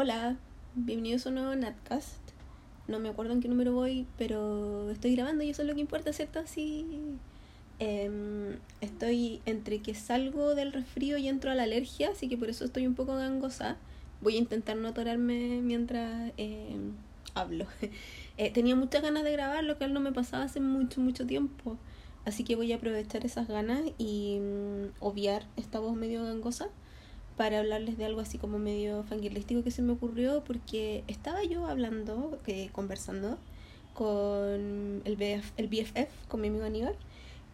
Hola, bienvenidos a un nuevo Natcast. No me acuerdo en qué número voy, pero estoy grabando y eso es lo que importa, ¿cierto? Sí. Em, estoy entre que salgo del resfrío y entro a la alergia, así que por eso estoy un poco gangosa. Voy a intentar no atorarme mientras em, hablo. Eh, tenía muchas ganas de grabar, lo que no me pasaba hace mucho, mucho tiempo. Así que voy a aprovechar esas ganas y mm, obviar esta voz medio gangosa para hablarles de algo así como medio fangirlístico que se me ocurrió porque estaba yo hablando, que, conversando con el, BF, el BFF, con mi amigo Aníbal,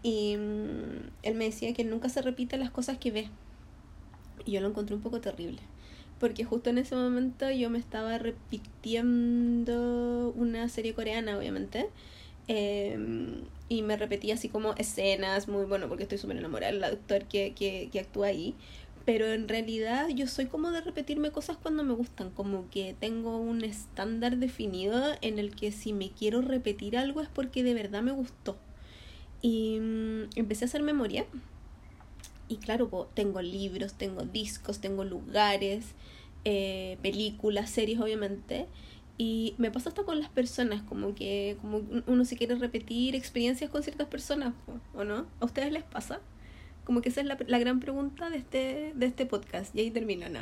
y mm, él me decía que nunca se repiten las cosas que ve. Y yo lo encontré un poco terrible. Porque justo en ese momento yo me estaba repitiendo una serie coreana, obviamente. Em, y me repetía así como escenas, muy bueno, porque estoy súper enamorada del actor que, que, que actúa ahí pero en realidad yo soy como de repetirme cosas cuando me gustan, como que tengo un estándar definido en el que si me quiero repetir algo es porque de verdad me gustó. Y mm, empecé a hacer memoria. Y claro, tengo libros, tengo discos, tengo lugares, eh, películas, series obviamente. Y me pasa hasta con las personas, como que como uno se quiere repetir experiencias con ciertas personas, ¿o no? ¿A ustedes les pasa? Como que esa es la, la gran pregunta de este, de este podcast. Y ahí termino, ¿no?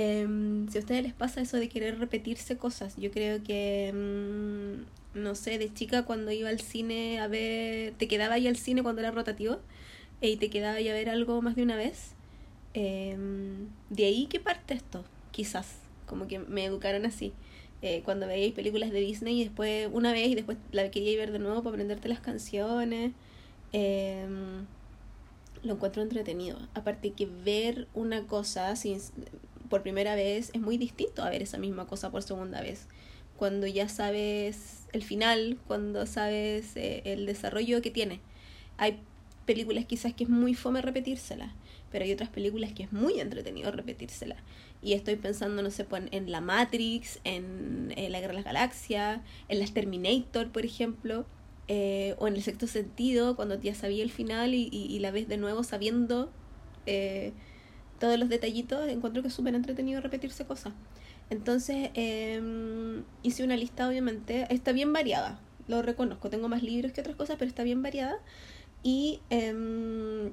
Em, si a ustedes les pasa eso de querer repetirse cosas, yo creo que, mm, no sé, de chica cuando iba al cine a ver, te quedaba ahí al cine cuando era rotativo y te quedaba ahí a ver algo más de una vez. Em, de ahí que parte esto, quizás, como que me educaron así. Eh, cuando veíais películas de Disney y después una vez y después la quería ver de nuevo para aprenderte las canciones. Eh, lo encuentro entretenido. Aparte que ver una cosa sin, por primera vez es muy distinto a ver esa misma cosa por segunda vez. Cuando ya sabes el final, cuando sabes eh, el desarrollo que tiene. Hay películas quizás que es muy fome repetírsela, pero hay otras películas que es muy entretenido repetírsela. Y estoy pensando, no sé, en La Matrix, en, en La Guerra de las Galaxias, en las Terminator, por ejemplo eh, o en el sexto sentido, cuando ya sabía el final y, y, la ves de nuevo sabiendo eh, todos los detallitos, encuentro que es súper entretenido repetirse cosas. Entonces em, hice una lista, obviamente, está bien variada, lo reconozco, tengo más libros que otras cosas, pero está bien variada. Y em,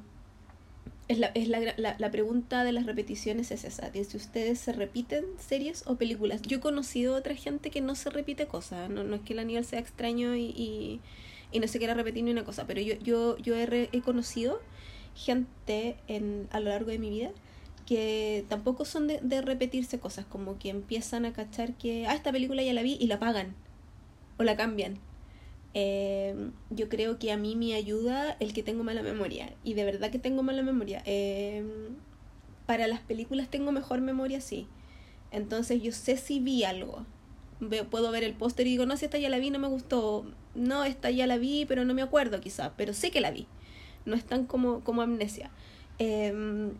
es, la, es la, la, la, pregunta de las repeticiones es esa, si ustedes se repiten series o películas. Yo he conocido a otra gente que no se repite cosas, no, no es que el nivel sea extraño y y no se quiera repetir ni una cosa, pero yo, yo, yo he, conocido gente en, a lo largo de mi vida que tampoco son de, repetirse cosas, como que empiezan a cachar que, ah, esta película ya la vi y la pagan o la cambian. Eh, yo creo que a mí me ayuda el que tengo mala memoria y de verdad que tengo mala memoria. Eh, para las películas tengo mejor memoria, sí. Entonces yo sé si vi algo. Puedo ver el póster y digo, no, si esta ya la vi, no me gustó no, esta ya la vi, pero no me acuerdo quizá, pero sé que la vi. No es tan como, como amnesia. Em,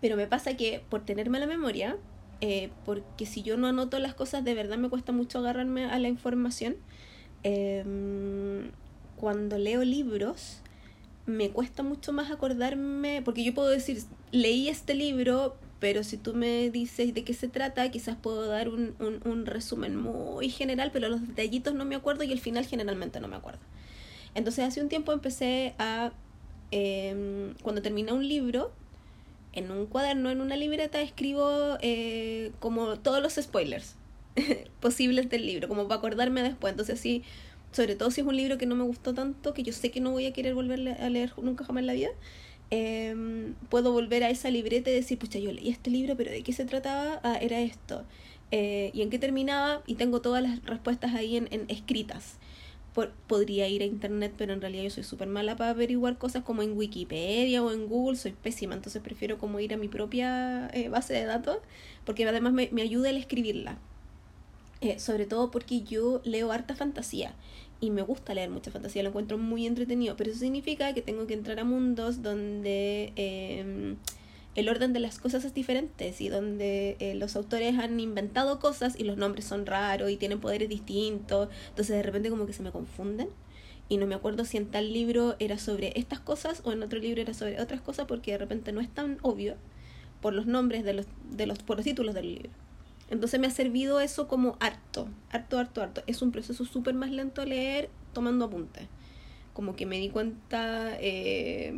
pero me pasa que por tener mala memoria, eh, porque si yo no anoto las cosas, de verdad me cuesta mucho agarrarme a la información. Em, cuando leo libros, me cuesta mucho más acordarme, porque yo puedo decir, leí este libro, pero si tú me dices de qué se trata, quizás puedo dar un, un, un, resumen muy general, pero los detallitos no me acuerdo y el final generalmente no me acuerdo. Entonces hace un tiempo empecé a, eh, cuando terminé un libro, en un cuaderno, en una libreta, escribo eh, como todos los spoilers posibles del libro, como para acordarme después. Entonces así, sobre todo si es un libro que no me gustó tanto, que yo sé que no voy a querer volver a leer nunca jamás en la vida, eh, puedo volver a esa libreta y decir, pucha, yo leí este libro, pero ¿de qué se trataba? Ah, era esto. Eh, ¿Y en qué terminaba? Y tengo todas las respuestas ahí en, en escritas. Por, podría ir a internet, pero en realidad yo soy súper mala para averiguar cosas como en Wikipedia o en Google, soy pésima, entonces prefiero como ir a mi propia eh, base de datos, porque además me, me ayuda el escribirla. Eh, sobre todo porque yo leo harta fantasía y me gusta leer mucha fantasía, lo encuentro muy entretenido, pero eso significa que tengo que entrar a mundos donde eh, el orden de las cosas es diferente y donde eh, los autores han inventado cosas y los nombres son raros y tienen poderes distintos, entonces de repente como que se me confunden y no me acuerdo si en tal libro era sobre estas cosas o en otro libro era sobre otras cosas porque de repente no es tan obvio por los nombres de los, de los por los títulos del libro. Entonces me ha servido eso como harto, harto, harto, harto. Es un proceso súper más lento leer tomando apuntes. Como que me di cuenta eh,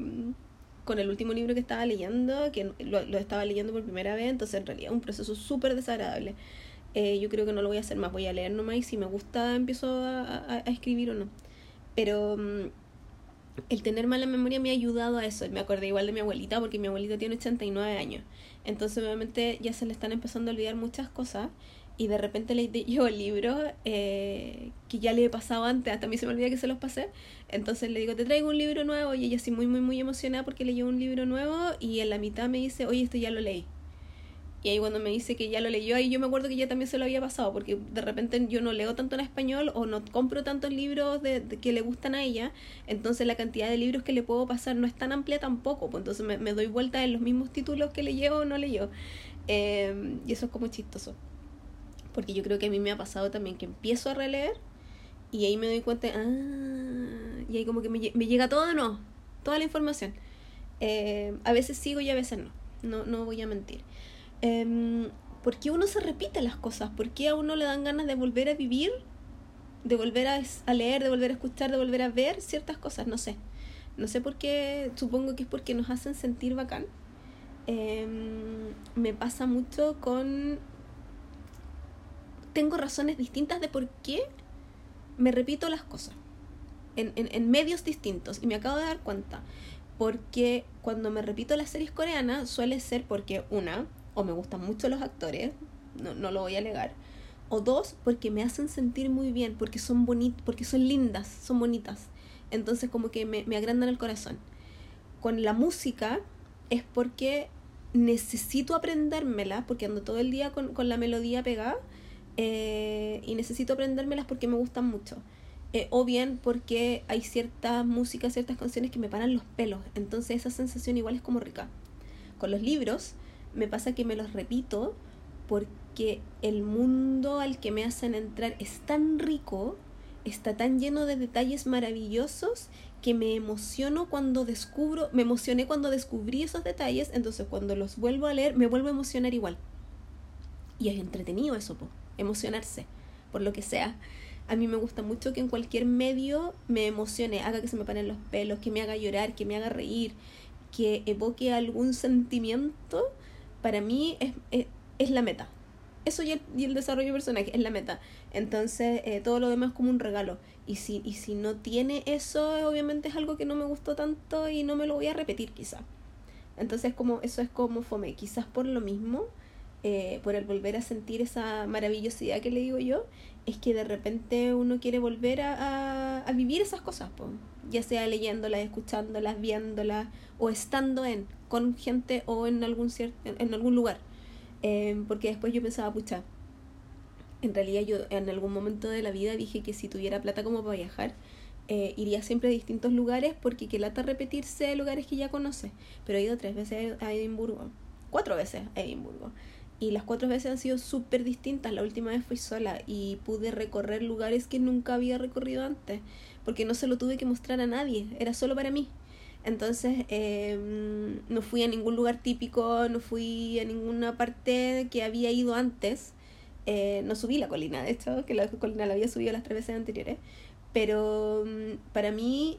con el último libro que estaba leyendo, que lo, estaba leyendo por primera vez, entonces en realidad es un proceso súper desagradable. Eh, yo creo que no lo voy a hacer más, voy a leer nomás y si me gusta empiezo a, escribir o no. Pero mm, el tener mala memoria me ha ayudado a eso. Me acordé igual de mi abuelita porque mi abuelita tiene 89 años. Entonces obviamente ya se le están empezando a olvidar muchas cosas y de repente le yo el libro eh, que ya le he pasado antes, hasta a mí se me olvida que se los pasé, entonces le digo, te traigo un libro nuevo y ella así muy, muy, muy emocionada porque leyó un libro nuevo y en la mitad me dice, oye, esto ya lo leí. Y ahí cuando me dice que ya lo leyó, ahí yo me acuerdo que ya también se lo había pasado, porque de repente yo no leo tanto en español o no compro tantos libros de, que le gustan a ella, entonces la cantidad de libros que le puedo pasar no es tan amplia tampoco, pues entonces me, doy vuelta en los mismos títulos que leyó o no leyó. Eh, y eso es como chistoso porque yo creo que a mí me ha pasado también que empiezo a releer y ahí me doy cuenta, ah, y ahí como que me, llega todo, no, toda la información. Eh, a veces sigo y a veces no, no, no voy a mentir. Eh, ¿Por qué uno se repite las cosas? ¿Por qué a uno le dan ganas de volver a vivir? De volver a, leer, de volver a escuchar, de volver a ver ciertas cosas, no sé. No sé por qué, supongo que es porque nos hacen sentir bacán. Em, me pasa mucho con tengo razones distintas de por qué me repito las cosas en, en, medios distintos y me acabo de dar cuenta porque cuando me repito las series coreanas suele ser porque una o me gustan mucho los actores no, no lo voy a alegar o dos porque me hacen sentir muy bien porque son bonitas porque son lindas son bonitas entonces como que me, me agrandan el corazón con la música es porque necesito aprendérmela porque ando todo el día con, con la melodía pegada eh, y necesito aprendérmelas porque me gustan mucho. Eh, o bien porque hay ciertas músicas, ciertas canciones que me paran los pelos. Entonces esa sensación igual es como rica. Con los libros me pasa que me los repito porque el mundo al que me hacen entrar es tan rico, está tan lleno de detalles maravillosos que me emociono cuando descubro, me emocioné cuando descubrí esos detalles, entonces cuando los vuelvo a leer me vuelvo a emocionar igual. Y es entretenido eso, po emocionarse, por lo que sea. A mí me gusta mucho que en cualquier medio me emocione, haga que se me paren los pelos, que me haga llorar, que me haga reír, que evoque algún sentimiento. Para mí es, es, la meta. Eso y el, y el, desarrollo personal es la meta. Entonces, eh, todo lo demás es como un regalo. Y si, y si no tiene eso, obviamente es algo que no me gustó tanto y no me lo voy a repetir quizá. Entonces, como, eso es como fome. Quizás por lo mismo, eh, por el volver a sentir esa maravillosidad que le digo yo, es que de repente uno quiere volver a, a, vivir esas cosas, ya sea leyéndolas, escuchándolas, viéndolas o estando en, con gente o en algún, en, algún lugar. Eh, porque después yo pensaba, pucha, en realidad yo en algún momento de la vida dije que si tuviera plata como para viajar, eh, iría siempre a distintos lugares porque que lata repetirse lugares que ya conoce. Pero he ido tres veces a Edimburgo, cuatro veces a Edimburgo. Y las cuatro veces han sido súper distintas. La última vez fui sola y pude recorrer lugares que nunca había recorrido antes, porque no se lo tuve que mostrar a nadie, era solo para mí. Entonces em, no fui a ningún lugar típico, no fui a ninguna parte que había ido antes. Eh, no subí la colina, de hecho, que la colina la había subido las tres veces anteriores. Pero em, para mí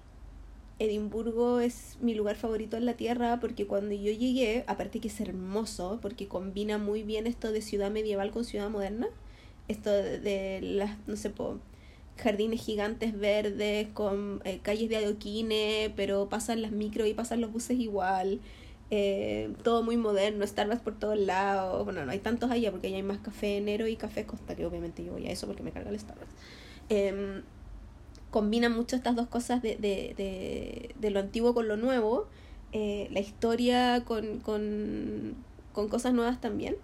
Edimburgo es mi lugar favorito en la tierra porque cuando yo llegué, aparte que es hermoso, porque combina muy bien esto de ciudad medieval con ciudad moderna, esto de, las, no sé, jardines gigantes verdes con eh, calles de adoquines, pero pasan las micro y pasan los buses igual. Eh, todo muy moderno, Starbucks por todos lados. Bueno, no hay tantos allá porque allá hay más café enero y café costa, que obviamente yo voy a eso porque me carga el Starbucks. Eh, combina mucho estas dos cosas de, de, de, lo antiguo con lo nuevo, eh, la historia con, con, con, cosas nuevas también.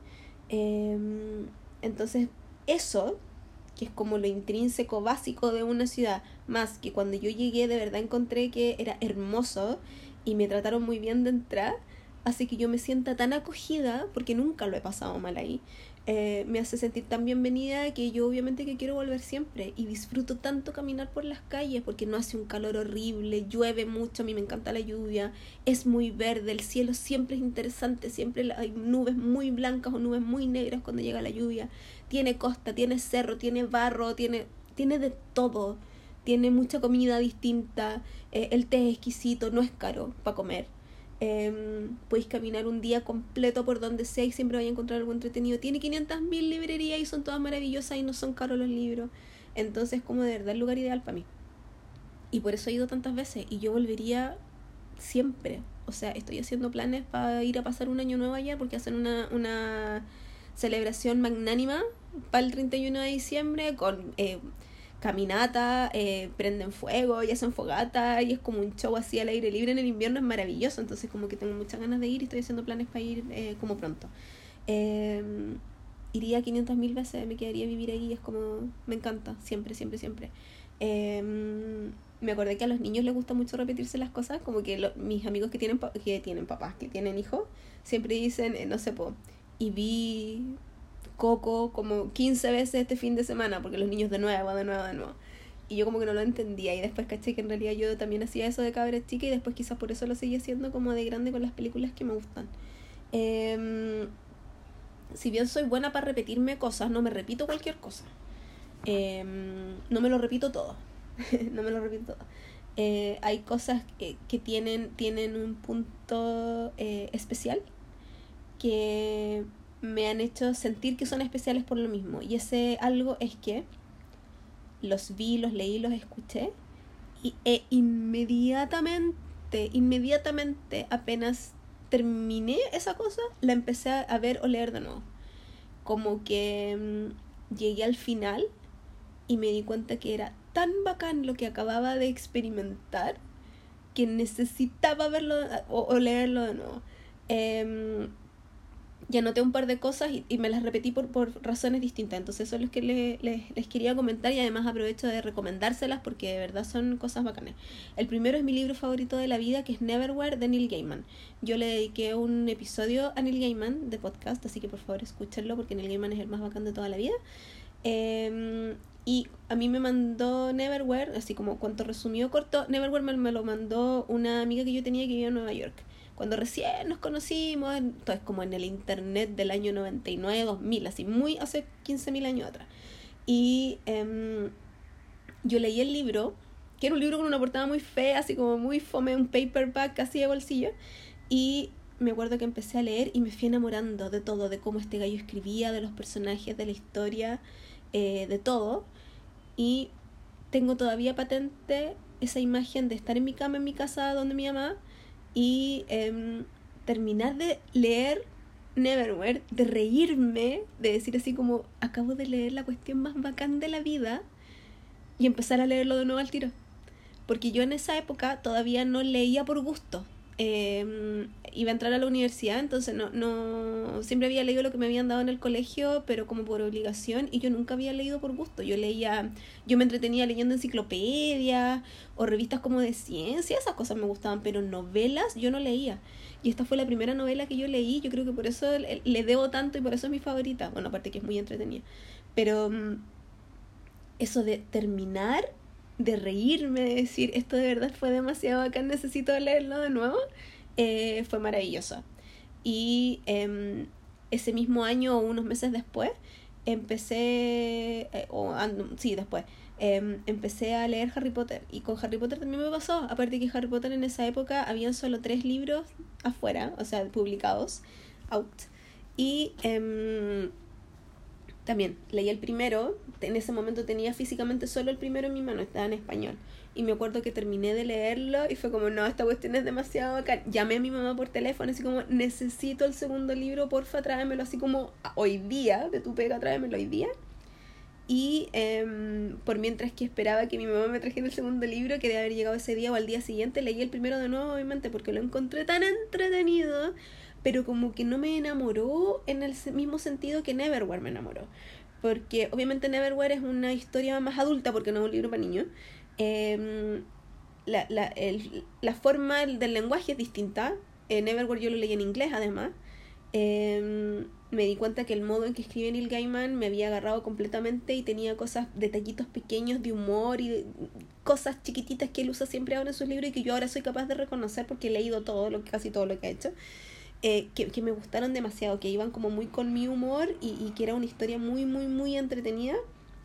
Em, entonces, eso, que es como lo intrínseco básico de una ciudad, más que cuando yo llegué de verdad encontré que era hermoso y me trataron muy bien de entrar, hace que yo me sienta tan acogida, porque nunca lo he pasado mal ahí, eh, me hace sentir tan bienvenida que yo obviamente que quiero volver siempre y disfruto tanto caminar por las calles porque no hace un calor horrible, llueve mucho, a mí me encanta la lluvia, es muy verde, el cielo siempre es interesante, siempre hay nubes muy blancas o nubes muy negras cuando llega la lluvia, tiene costa, tiene cerro, tiene barro, tiene, tiene de todo, tiene mucha comida distinta, eh, el té es exquisito, no es caro para comer. Eh, podéis caminar un día completo por donde sea y siempre vais a encontrar algo entretenido. Tiene 500.000 librerías y son todas maravillosas y no son caros los libros. Entonces, como de verdad, el lugar ideal para mí. Y por eso he ido tantas veces y yo volvería siempre. O sea, estoy haciendo planes para ir a pasar un año nuevo allá porque hacen una, una celebración magnánima para el 31 de diciembre con eh, caminata, eh, prenden fuego y hacen fogata y es como un show así al aire libre en el invierno, es maravilloso, entonces como que tengo muchas ganas de ir y estoy haciendo planes para ir eh, como pronto. Eh, iría 500 mil veces, me quedaría vivir ahí, es como, me encanta, siempre, siempre, siempre. Em, me acordé que a los niños les gusta mucho repetirse las cosas, como que mis amigos que tienen, que tienen papás, que tienen hijos, siempre dicen, no sé, po, y vi Coco como 15 veces este fin de semana, porque los niños de nuevo, de nuevo, de nuevo. Y yo como que no lo entendía y después caché que en realidad yo también hacía eso de cabra chica y después quizás por eso lo seguí haciendo como de grande con las películas que me gustan. Em, si bien soy buena para repetirme cosas, no me repito cualquier cosa. Em, no me lo repito todo. no me lo repito todo. Eh, hay cosas que, que, tienen, tienen un punto eh, especial que me han hecho sentir que son especiales por lo mismo. Y ese algo es que los vi, los leí, los escuché y e inmediatamente, inmediatamente apenas terminé esa cosa, la empecé a ver o leer de nuevo. Como que mm, llegué al final y me di cuenta que era tan bacán lo que acababa de experimentar que necesitaba verlo o, leerlo de nuevo. Em, y anoté un par de cosas y, me las repetí por, por, razones distintas. Entonces eso es lo que les quería comentar y además aprovecho de recomendárselas porque de verdad son cosas bacanas. El primero es mi libro favorito de la vida que es Neverwhere de Neil Gaiman. Yo le dediqué un episodio a Neil Gaiman de podcast, así que por favor escúchenlo porque Neil Gaiman es el más bacán de toda la vida. Em, y a mí me mandó Neverwhere, así como cuanto resumió corto, Neverwhere me, me lo mandó una amiga que yo tenía que vivía en Nueva York cuando recién nos conocimos, entonces como en el internet del año 99, 2000, así muy hace 15.000 años atrás. Y em, yo leí el libro, que era un libro con una portada muy fea, así como muy fome, un paperback casi de bolsillo, y me acuerdo que empecé a leer y me fui enamorando de todo, de cómo este gallo escribía, de los personajes, de la historia, eh, de todo. Y tengo todavía patente esa imagen de estar en mi cama en mi casa donde mi mamá y em, terminar de leer Neverwhere, de reírme, de decir así como acabo de leer la cuestión más bacán de la vida y empezar a leerlo de nuevo al tiro. Porque yo en esa época todavía no leía por gusto, eh, iba a entrar a la universidad, entonces no, no, siempre había leído lo que me habían dado en el colegio, pero como por obligación, y yo nunca había leído por gusto. Yo leía, yo me entretenía leyendo enciclopedias o revistas como de ciencia, esas cosas me gustaban, pero novelas yo no leía. Y esta fue la primera novela que yo leí, yo creo que por eso le, debo tanto y por eso es mi favorita. Bueno, aparte que es muy entretenida. Pero mm, eso de terminar de reírme, de decir, esto de verdad fue demasiado bacán, necesito leerlo de nuevo, eh, fue maravilloso. Y em, ese mismo año o unos meses después, empecé, eh, o sí, después, em, empecé a leer Harry Potter. Y con Harry Potter también me pasó, aparte que Harry Potter en esa época habían solo tres libros afuera, o sea, publicados, out. Y em, también leí el primero, en ese momento tenía físicamente solo el primero en mi mano, estaba en español. Y me acuerdo que terminé de leerlo y fue como, no, esta cuestión es demasiado bacán. Llamé a mi mamá por teléfono, así como, necesito el segundo libro, porfa, tráemelo así como hoy día, de tu pega, tráemelo hoy día. Y eh, por mientras que esperaba que mi mamá me trajera el segundo libro, que debe haber llegado ese día o al día siguiente, leí el primero de nuevo, obviamente, porque lo encontré tan entretenido pero como que no me enamoró en el mismo sentido que Neverwhere me enamoró. Porque obviamente Neverwhere es una historia más adulta porque no es un libro para niños. Em, la, la, el, la forma del lenguaje es distinta, en Everwhere yo lo leí en inglés además, em, me di cuenta que el modo en que escribe Neil Gaiman me había agarrado completamente y tenía cosas, detallitos pequeños de humor y cosas chiquititas que él usa siempre ahora en sus libros y que yo ahora soy capaz de reconocer porque he leído todo, lo, casi todo lo que ha hecho. Eh, que, me gustaron demasiado, que iban como muy con mi humor y, y que era una historia muy, muy, muy entretenida,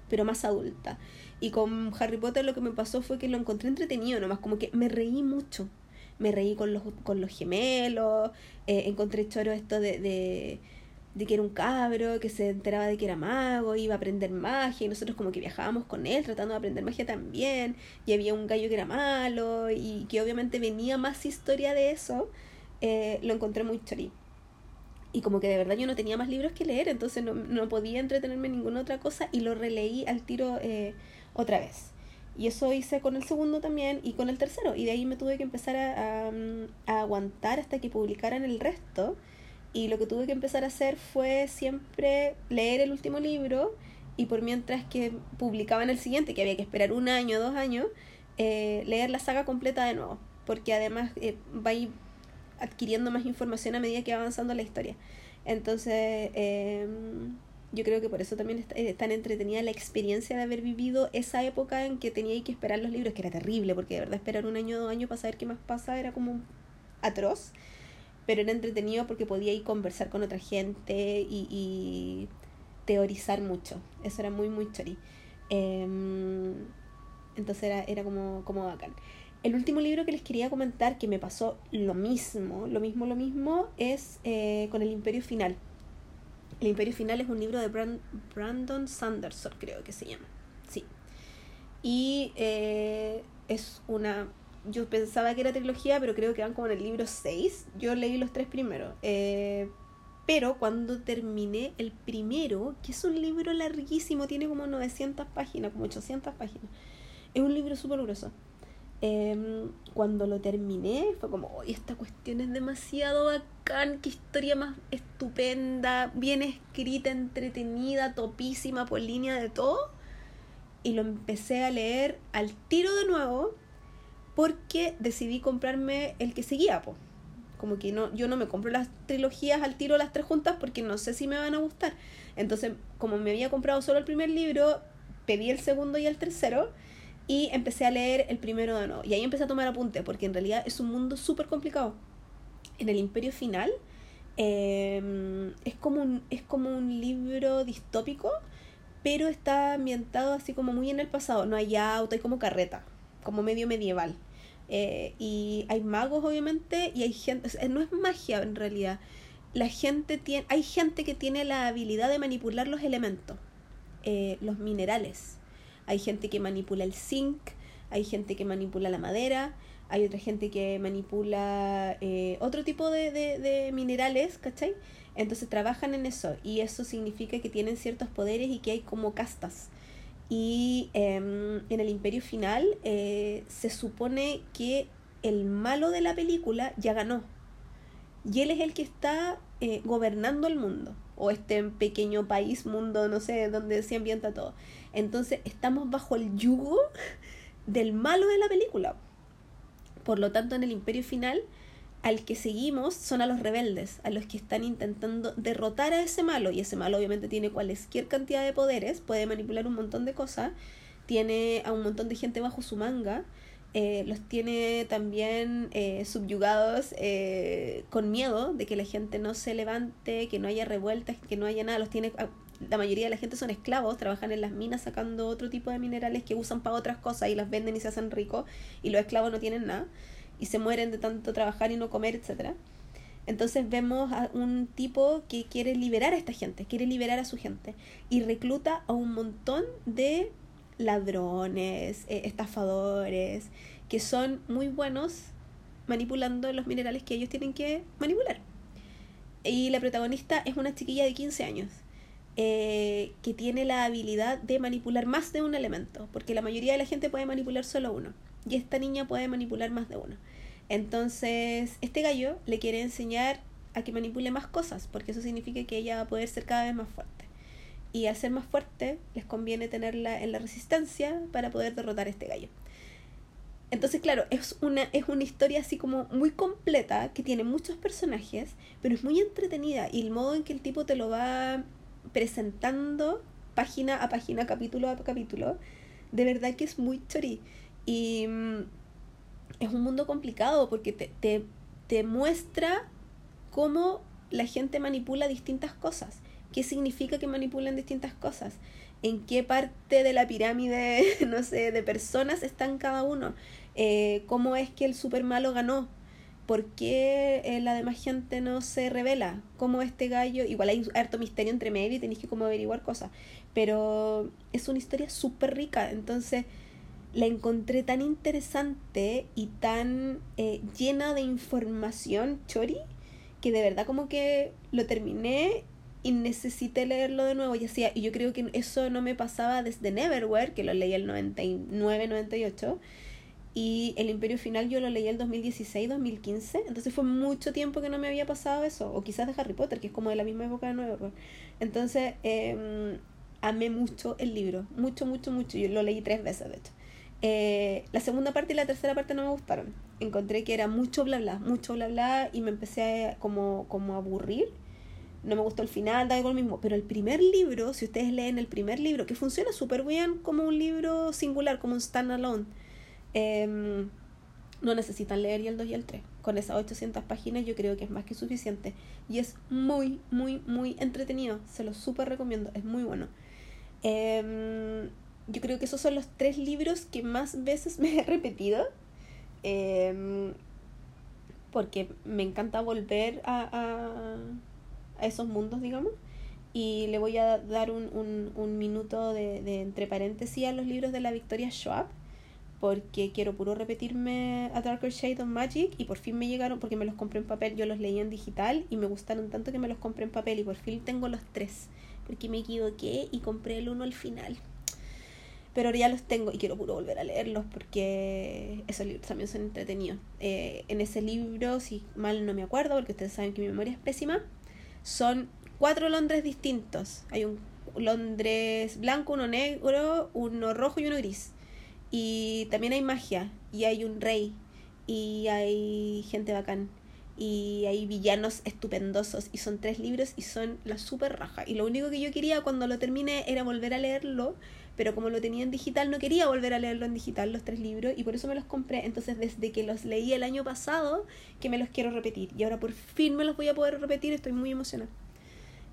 pero más adulta. Y con Harry Potter lo que me pasó fue que lo encontré entretenido, nomás como que me reí mucho. Me reí con los, con los gemelos, eh, encontré choro esto de, de, de, que era un cabro, que se enteraba de que era mago, iba a aprender magia, y nosotros como que viajábamos con él tratando de aprender magia también, y había un gallo que era malo, y que obviamente venía más historia de eso, eh, lo encontré muy chori. Y como que de verdad yo no tenía más libros que leer, entonces no, no podía entretenerme en ninguna otra cosa, y lo releí al tiro. Eh, otra vez. Y eso hice con el segundo también y con el tercero. Y de ahí me tuve que empezar a, a, aguantar hasta que publicaran el resto. Y lo que tuve que empezar a hacer fue siempre leer el último libro y por mientras que publicaban el siguiente, que había que esperar un año, dos años, eh, leer la saga completa de nuevo. Porque además eh, va adquiriendo más información a medida que va avanzando la historia. Entonces, eh, yo creo que por eso también es tan entretenida la experiencia de haber vivido esa época en que tenía que esperar los libros, que era terrible, porque de verdad esperar un año o dos años para saber qué más pasa era como atroz, pero era entretenido porque podía ir conversar con otra gente y, teorizar mucho, eso era muy, muy chori. Em, entonces era, era como, como bacán. El último libro que les quería comentar, que me pasó lo mismo, lo mismo, lo mismo, es eh, con el Imperio Final el Imperio Final es un libro de Brandon Sanderson, creo que se llama. Sí. Y eh, es una. Yo pensaba que era trilogía, pero creo que van como en el libro 6. Yo leí los tres primeros. Eh, pero cuando terminé el primero, que es un libro larguísimo, tiene como 900 páginas, como 800 páginas. Es un libro súper grueso. Em, cuando lo terminé, fue como, oye, esta cuestión es demasiado bacán, qué historia más estupenda, bien escrita, entretenida, topísima por línea de todo. Y lo empecé a leer al tiro de nuevo porque decidí comprarme el que seguía, po. Como que no, yo no me compro las trilogías al tiro las tres juntas porque no sé si me van a gustar. Entonces, como me había comprado solo el primer libro, pedí el segundo y el tercero y empecé a leer el primero de nuevo. Y ahí empecé a tomar apunte, porque en realidad es un mundo súper complicado. En el Imperio Final em, es, como un, es como un libro distópico, pero está ambientado así como muy en el pasado. No hay auto, hay como carreta, como medio medieval. Eh, y hay magos, obviamente, y hay gente. no es magia en realidad. La gente tiene, hay gente que tiene la habilidad de manipular los elementos, eh, los minerales hay gente que manipula el zinc, hay gente que manipula la madera, hay otra gente que manipula eh, otro tipo de, de, minerales, ¿cachai? Entonces trabajan en eso y eso significa que tienen ciertos poderes y que hay como castas. Y em, en el imperio final eh, se supone que el malo de la película ya ganó. Y él es el que está eh, gobernando el mundo. O este pequeño país, mundo, no sé, donde se ambienta todo. Entonces estamos bajo el yugo del malo de la película. Por lo tanto, en el imperio final, al que seguimos son a los rebeldes, a los que están intentando derrotar a ese malo. Y ese malo obviamente tiene cualquier cantidad de poderes, puede manipular un montón de cosas, tiene a un montón de gente bajo su manga. Eh, los tiene también eh, subyugados eh, con miedo de que la gente no se levante, que no haya revueltas, que no haya nada, los tiene la mayoría de la gente son esclavos, trabajan en las minas sacando otro tipo de minerales que usan para otras cosas y las venden y se hacen ricos y los esclavos no tienen nada y se mueren de tanto trabajar y no comer, etcétera. Entonces vemos a un tipo que quiere liberar a esta gente, quiere liberar a su gente y recluta a un montón de ladrones, eh, estafadores, que son muy buenos manipulando los minerales que ellos tienen que manipular. Y la protagonista es una chiquilla de 15 años eh, que tiene la habilidad de manipular más de un elemento, porque la mayoría de la gente puede manipular solo uno, y esta niña puede manipular más de uno. Entonces, este gallo le quiere enseñar a que manipule más cosas, porque eso significa que ella va a poder ser cada vez más fuerte. Y al ser más fuerte, les conviene tenerla en la resistencia para poder derrotar a este gallo. entonces, claro, es una, es una historia así como muy completa, que tiene muchos personajes, pero es muy entretenida. Y el modo en que el tipo te lo va presentando página a página, capítulo a capítulo, de verdad que es muy chori. Y mm, es un mundo complicado porque te, te, te muestra cómo la gente manipula distintas cosas. ¿Qué significa que manipulan distintas cosas? en qué parte de la pirámide, no sé, de personas están cada uno, eh, cómo es que el super malo ganó, por qué eh, la demás gente no se revela, cómo este gallo, igual hay harto misterio entre medio y tenéis que como averiguar cosas, pero es una historia súper rica, entonces la encontré tan interesante y tan eh, llena de información, Chori, que de verdad como que lo terminé y necesité leerlo de nuevo. Y hacía y yo creo que eso no me pasaba desde Neverwhere que lo leí el 99 98 y el Imperio Final yo lo leí el 2016 2015 entonces fue mucho tiempo que no me había pasado eso o quizás de Harry Potter que es como de la misma época de Neverwhere entonces eh, amé mucho el libro mucho mucho mucho yo lo leí tres veces de hecho eh, la segunda parte y la tercera parte no me gustaron encontré que era mucho bla bla mucho bla bla y me empecé a, como como aburrir no me gustó el final, da algo mismo. Pero el primer libro, si ustedes leen el primer libro, que funciona súper bien como un libro singular, como un standalone, eh, no necesitan leer y el 2 y el 3. Con esas 800 páginas yo creo que es más que suficiente. Y es muy, muy, muy entretenido. Se lo súper recomiendo. Es muy bueno. Eh, yo creo que esos son los tres libros que más veces me he repetido. Eh, porque me encanta volver a a esos mundos, digamos. Y le voy a dar un, un, un minuto de, de, entre paréntesis a los libros de la Victoria Schwab, porque quiero puro repetirme a Darker Shade of Magic y por fin me llegaron, porque me los compré en papel, yo los leí en digital y me gustaron tanto que me los compré en papel y por fin tengo los tres, porque me equivoqué y compré el uno al final. Pero ahora ya los tengo y quiero puro volver a leerlos porque esos libros también son entretenidos. Eh, en ese libro, si mal no me acuerdo, porque ustedes saben que mi memoria es pésima, son cuatro Londres distintos. Hay un Londres blanco, uno negro, uno rojo y uno gris. Y también hay magia, y hay un rey, y hay gente bacán, y hay villanos estupendosos, y son tres libros y son la super raja. Y lo único que yo quería cuando lo terminé era volver a leerlo, pero como lo tenía en digital, no quería volver a leerlo en digital, los tres libros, y por eso me los compré. Entonces, desde que los leí el año pasado, que me los quiero repetir. Y ahora por fin me los voy a poder repetir, estoy muy emocionada.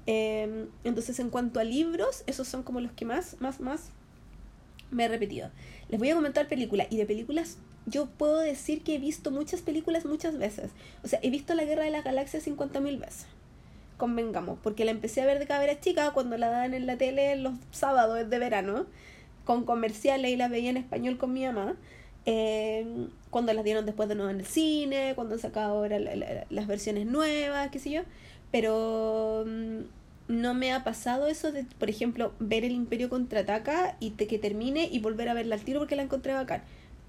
Eh, entonces, en cuanto a libros, esos son como los que más, más, más me he repetido. Les voy a comentar películas, y de películas yo puedo decir que he visto muchas películas muchas veces. O sea, he visto La Guerra de las Galaxias 50.000 veces convengamos, porque la empecé a ver de cabera chica cuando la daban en la tele los sábados de verano, con comerciales y la veía en español con mi mamá. Eh, cuando las dieron después de nuevo en el cine, cuando han sacado ahora las versiones nuevas, qué sé yo. Pero mm, no me ha pasado eso de, por ejemplo, ver el Imperio contraataca y te, que termine y volver a verla al tiro porque la encontré bacán.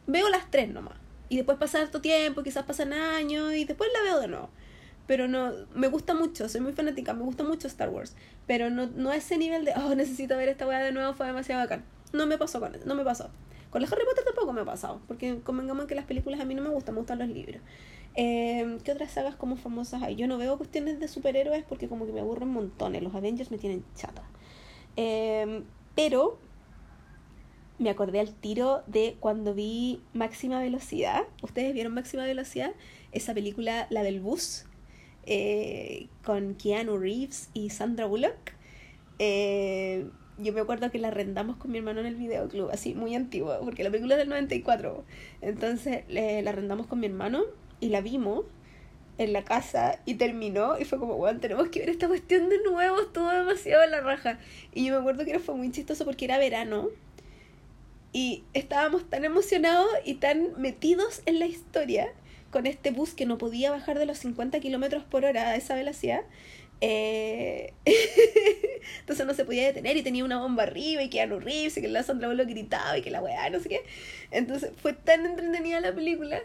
Veo las tres nomás. Y después pasa harto tiempo, quizás pasan años y después la veo de nuevo pero no, me gusta mucho, soy muy fanática, me gusta mucho Star Wars, pero no, no a ese nivel de, oh, necesito ver esta weá de nuevo, fue demasiado bacán. No me pasó con no me pasó. Con la Harry Potter tampoco me ha pasado, porque convengamos que las películas a mí no me gustan, me gustan los libros. Eh, ¿Qué otras sagas como famosas hay? Yo no veo cuestiones de superhéroes porque como que me aburren montones, los Avengers me tienen chata. Eh, pero me acordé al tiro de cuando vi Máxima Velocidad. ¿Ustedes vieron Máxima Velocidad? Esa película, la del bus, eh, con Keanu Reeves y Sandra Bullock. Eh, yo me acuerdo que la arrendamos con mi hermano en el videoclub, así muy antiguo, porque la película es del 94. Entonces la arrendamos con mi hermano y la vimos en la casa y terminó y fue como, bueno, tenemos que ver esta cuestión de nuevo, estuvo demasiado en la raja. Y yo me acuerdo que fue muy chistoso porque era verano y estábamos tan emocionados y tan metidos en la historia con este bus que no podía bajar de los 50 kilómetros por hora a esa velocidad. Eh... Entonces no se podía detener y tenía una bomba arriba y que Reeves y que la Sandra Bullock gritaba y que la weá, no sé qué. Entonces fue tan entretenida la película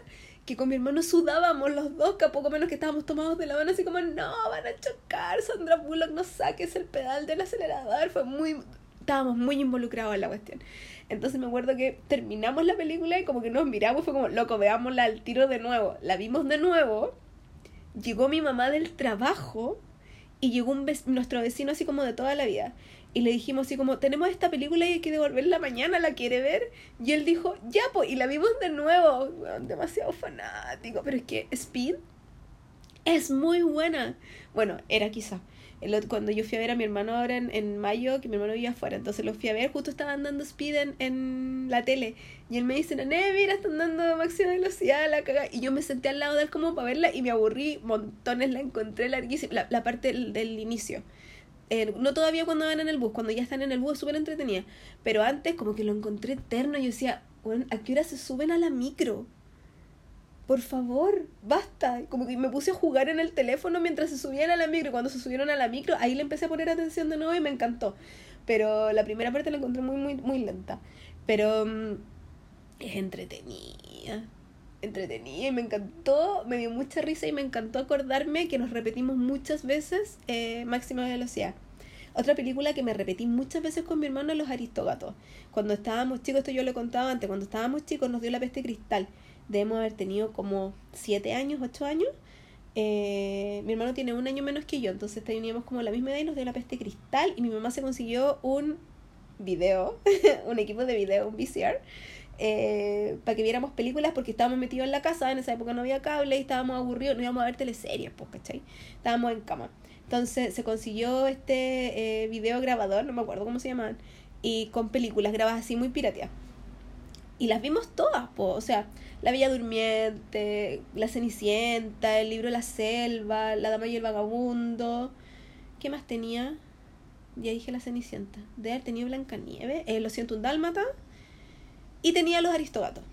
que con mi hermano sudábamos los dos, que a poco menos que estábamos tomados de la mano, así como, no, van a chocar, Sandra Bullock, no saques el pedal del acelerador. Fue muy, estábamos muy involucrados en la cuestión. Entonces me acuerdo que terminamos la película y como que nos miramos, fue como, loco, veámosla al tiro de nuevo. La vimos de nuevo, llegó mi mamá del trabajo y llegó un nuestro vecino así como de toda la vida. Y le dijimos así como, tenemos esta película y hay que devolverla mañana, ¿la quiere ver? Y él dijo, ya, pues, y la vimos de nuevo. demasiado fanático, pero es que Speed es muy buena. Bueno, era quizá cuando yo fui a ver a mi hermano ahora en, en, mayo, que mi hermano vivía afuera, entonces lo fui a ver, justo estaban dando speed en, en la tele. Y él me dice, Nene, mira, están dando máxima velocidad, la caga. Y yo me senté al lado de él como para verla y me aburrí montones, la encontré larguísima, la, la parte del, inicio. Eh, no todavía cuando van en el bus, cuando ya están en el bus súper entretenida. Pero antes como que lo encontré eterno yo decía, bueno, ¿a qué hora se suben a la micro? Por favor, basta. Como que me puse a jugar en el teléfono mientras se subían a la micro. Cuando se subieron a la micro, ahí le empecé a poner atención de nuevo y me encantó. Pero la primera parte la encontré muy, muy, muy lenta. Pero mm, es entretenida. Entretenida y me encantó, me dio mucha risa y me encantó acordarme que nos repetimos muchas veces eh, Máxima Velocidad. Otra película que me repetí muchas veces con mi hermano Los Aristógatos. Cuando estábamos chicos, esto yo lo he contado antes, cuando estábamos chicos nos dio la peste cristal debemos haber tenido como siete años, ocho años. Eh, mi hermano tiene un año menos que yo, entonces teníamos como la misma edad y nos dio la peste cristal y mi mamá se consiguió un video, un equipo de video, un VCR, eh, para que viéramos películas porque estábamos metidos en la casa, en esa época no había cable y estábamos aburridos, no íbamos a ver teleseries, pues, ¿cachai? Estábamos en cama. Entonces se consiguió este eh, video grabador, no me acuerdo cómo se llamaban, y con películas grabadas así muy pirateadas. Y las vimos todas, pues, o sea, la Bella Durmiente, La Cenicienta, El Libro de la Selva, La Dama y el Vagabundo. ¿Qué más tenía? Ya dije La Cenicienta. De haber tenido Blancanieves, eh, Lo siento, un Dálmata. Y tenía Los Aristogatos.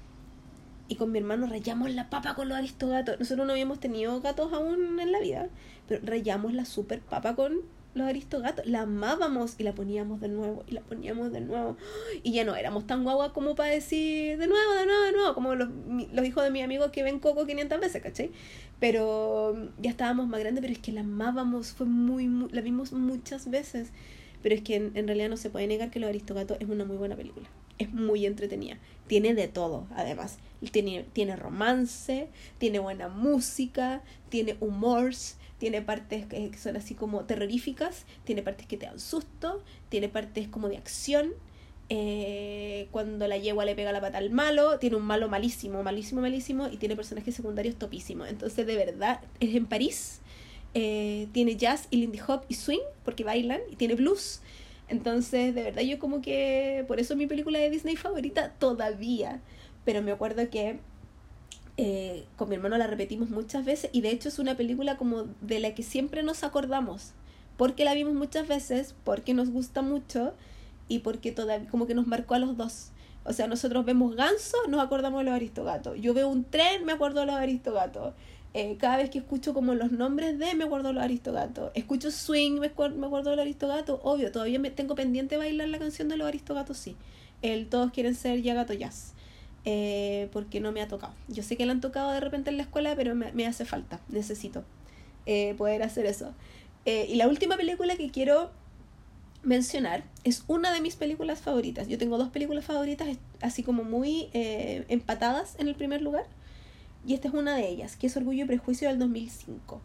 Y con mi hermano rayamos la papa con los aristogatos. Nosotros no habíamos tenido gatos aún en la vida, pero rayamos la super papa con los aristogatos. La amábamos y la poníamos de nuevo y la poníamos de nuevo. Y ya no éramos tan guaguas como para decir de nuevo, de nuevo, de nuevo, como los, los hijos de mis amigos que ven Coco 500 veces, ¿cachai? Pero ya estábamos más grandes, pero es que la amábamos, fue muy, la vimos muchas veces. Pero es que en, en realidad no se puede negar que Los Aristogatos es una muy buena película. Es muy entretenida. Tiene de todo, además. Tiene, tiene romance, tiene buena música, tiene humor, tiene partes que son así como terroríficas, tiene partes que te dan susto, tiene partes como de acción. Eh, cuando la yegua le pega la pata al malo, tiene un malo malísimo, malísimo, malísimo, y tiene personajes secundarios topísimos. Entonces, de verdad, es en París, eh, tiene jazz y lindy hop y swing, porque bailan, y tiene blues. Entonces, de verdad, yo como que, por eso es mi película de Disney favorita todavía. Pero me acuerdo que eh, con mi hermano la repetimos muchas veces y de hecho es una película como de la que siempre nos acordamos porque la vimos muchas veces, porque nos gusta mucho y porque todavía como que nos marcó a los dos. O sea, nosotros vemos ganso, nos acordamos de los aristogatos. Yo veo un tren, me acuerdo de los aristogatos. Eh, cada vez que escucho como los nombres de, me acuerdo de los aristogatos. Escucho swing, me, acuerdo, me acuerdo de los aristogatos. Obvio, todavía me tengo pendiente bailar la canción de los aristogatos, sí. El Todos quieren ser ya gato jazz. Eh, porque no me ha tocado. Yo sé que la han tocado de repente en la escuela, pero me, hace falta, necesito eh, poder hacer eso. Eh, y la última película que quiero mencionar es una de mis películas favoritas. Yo tengo dos películas favoritas, así como muy empatadas en el primer lugar, y esta es una de ellas, que es Orgullo y Prejuicio del 2005.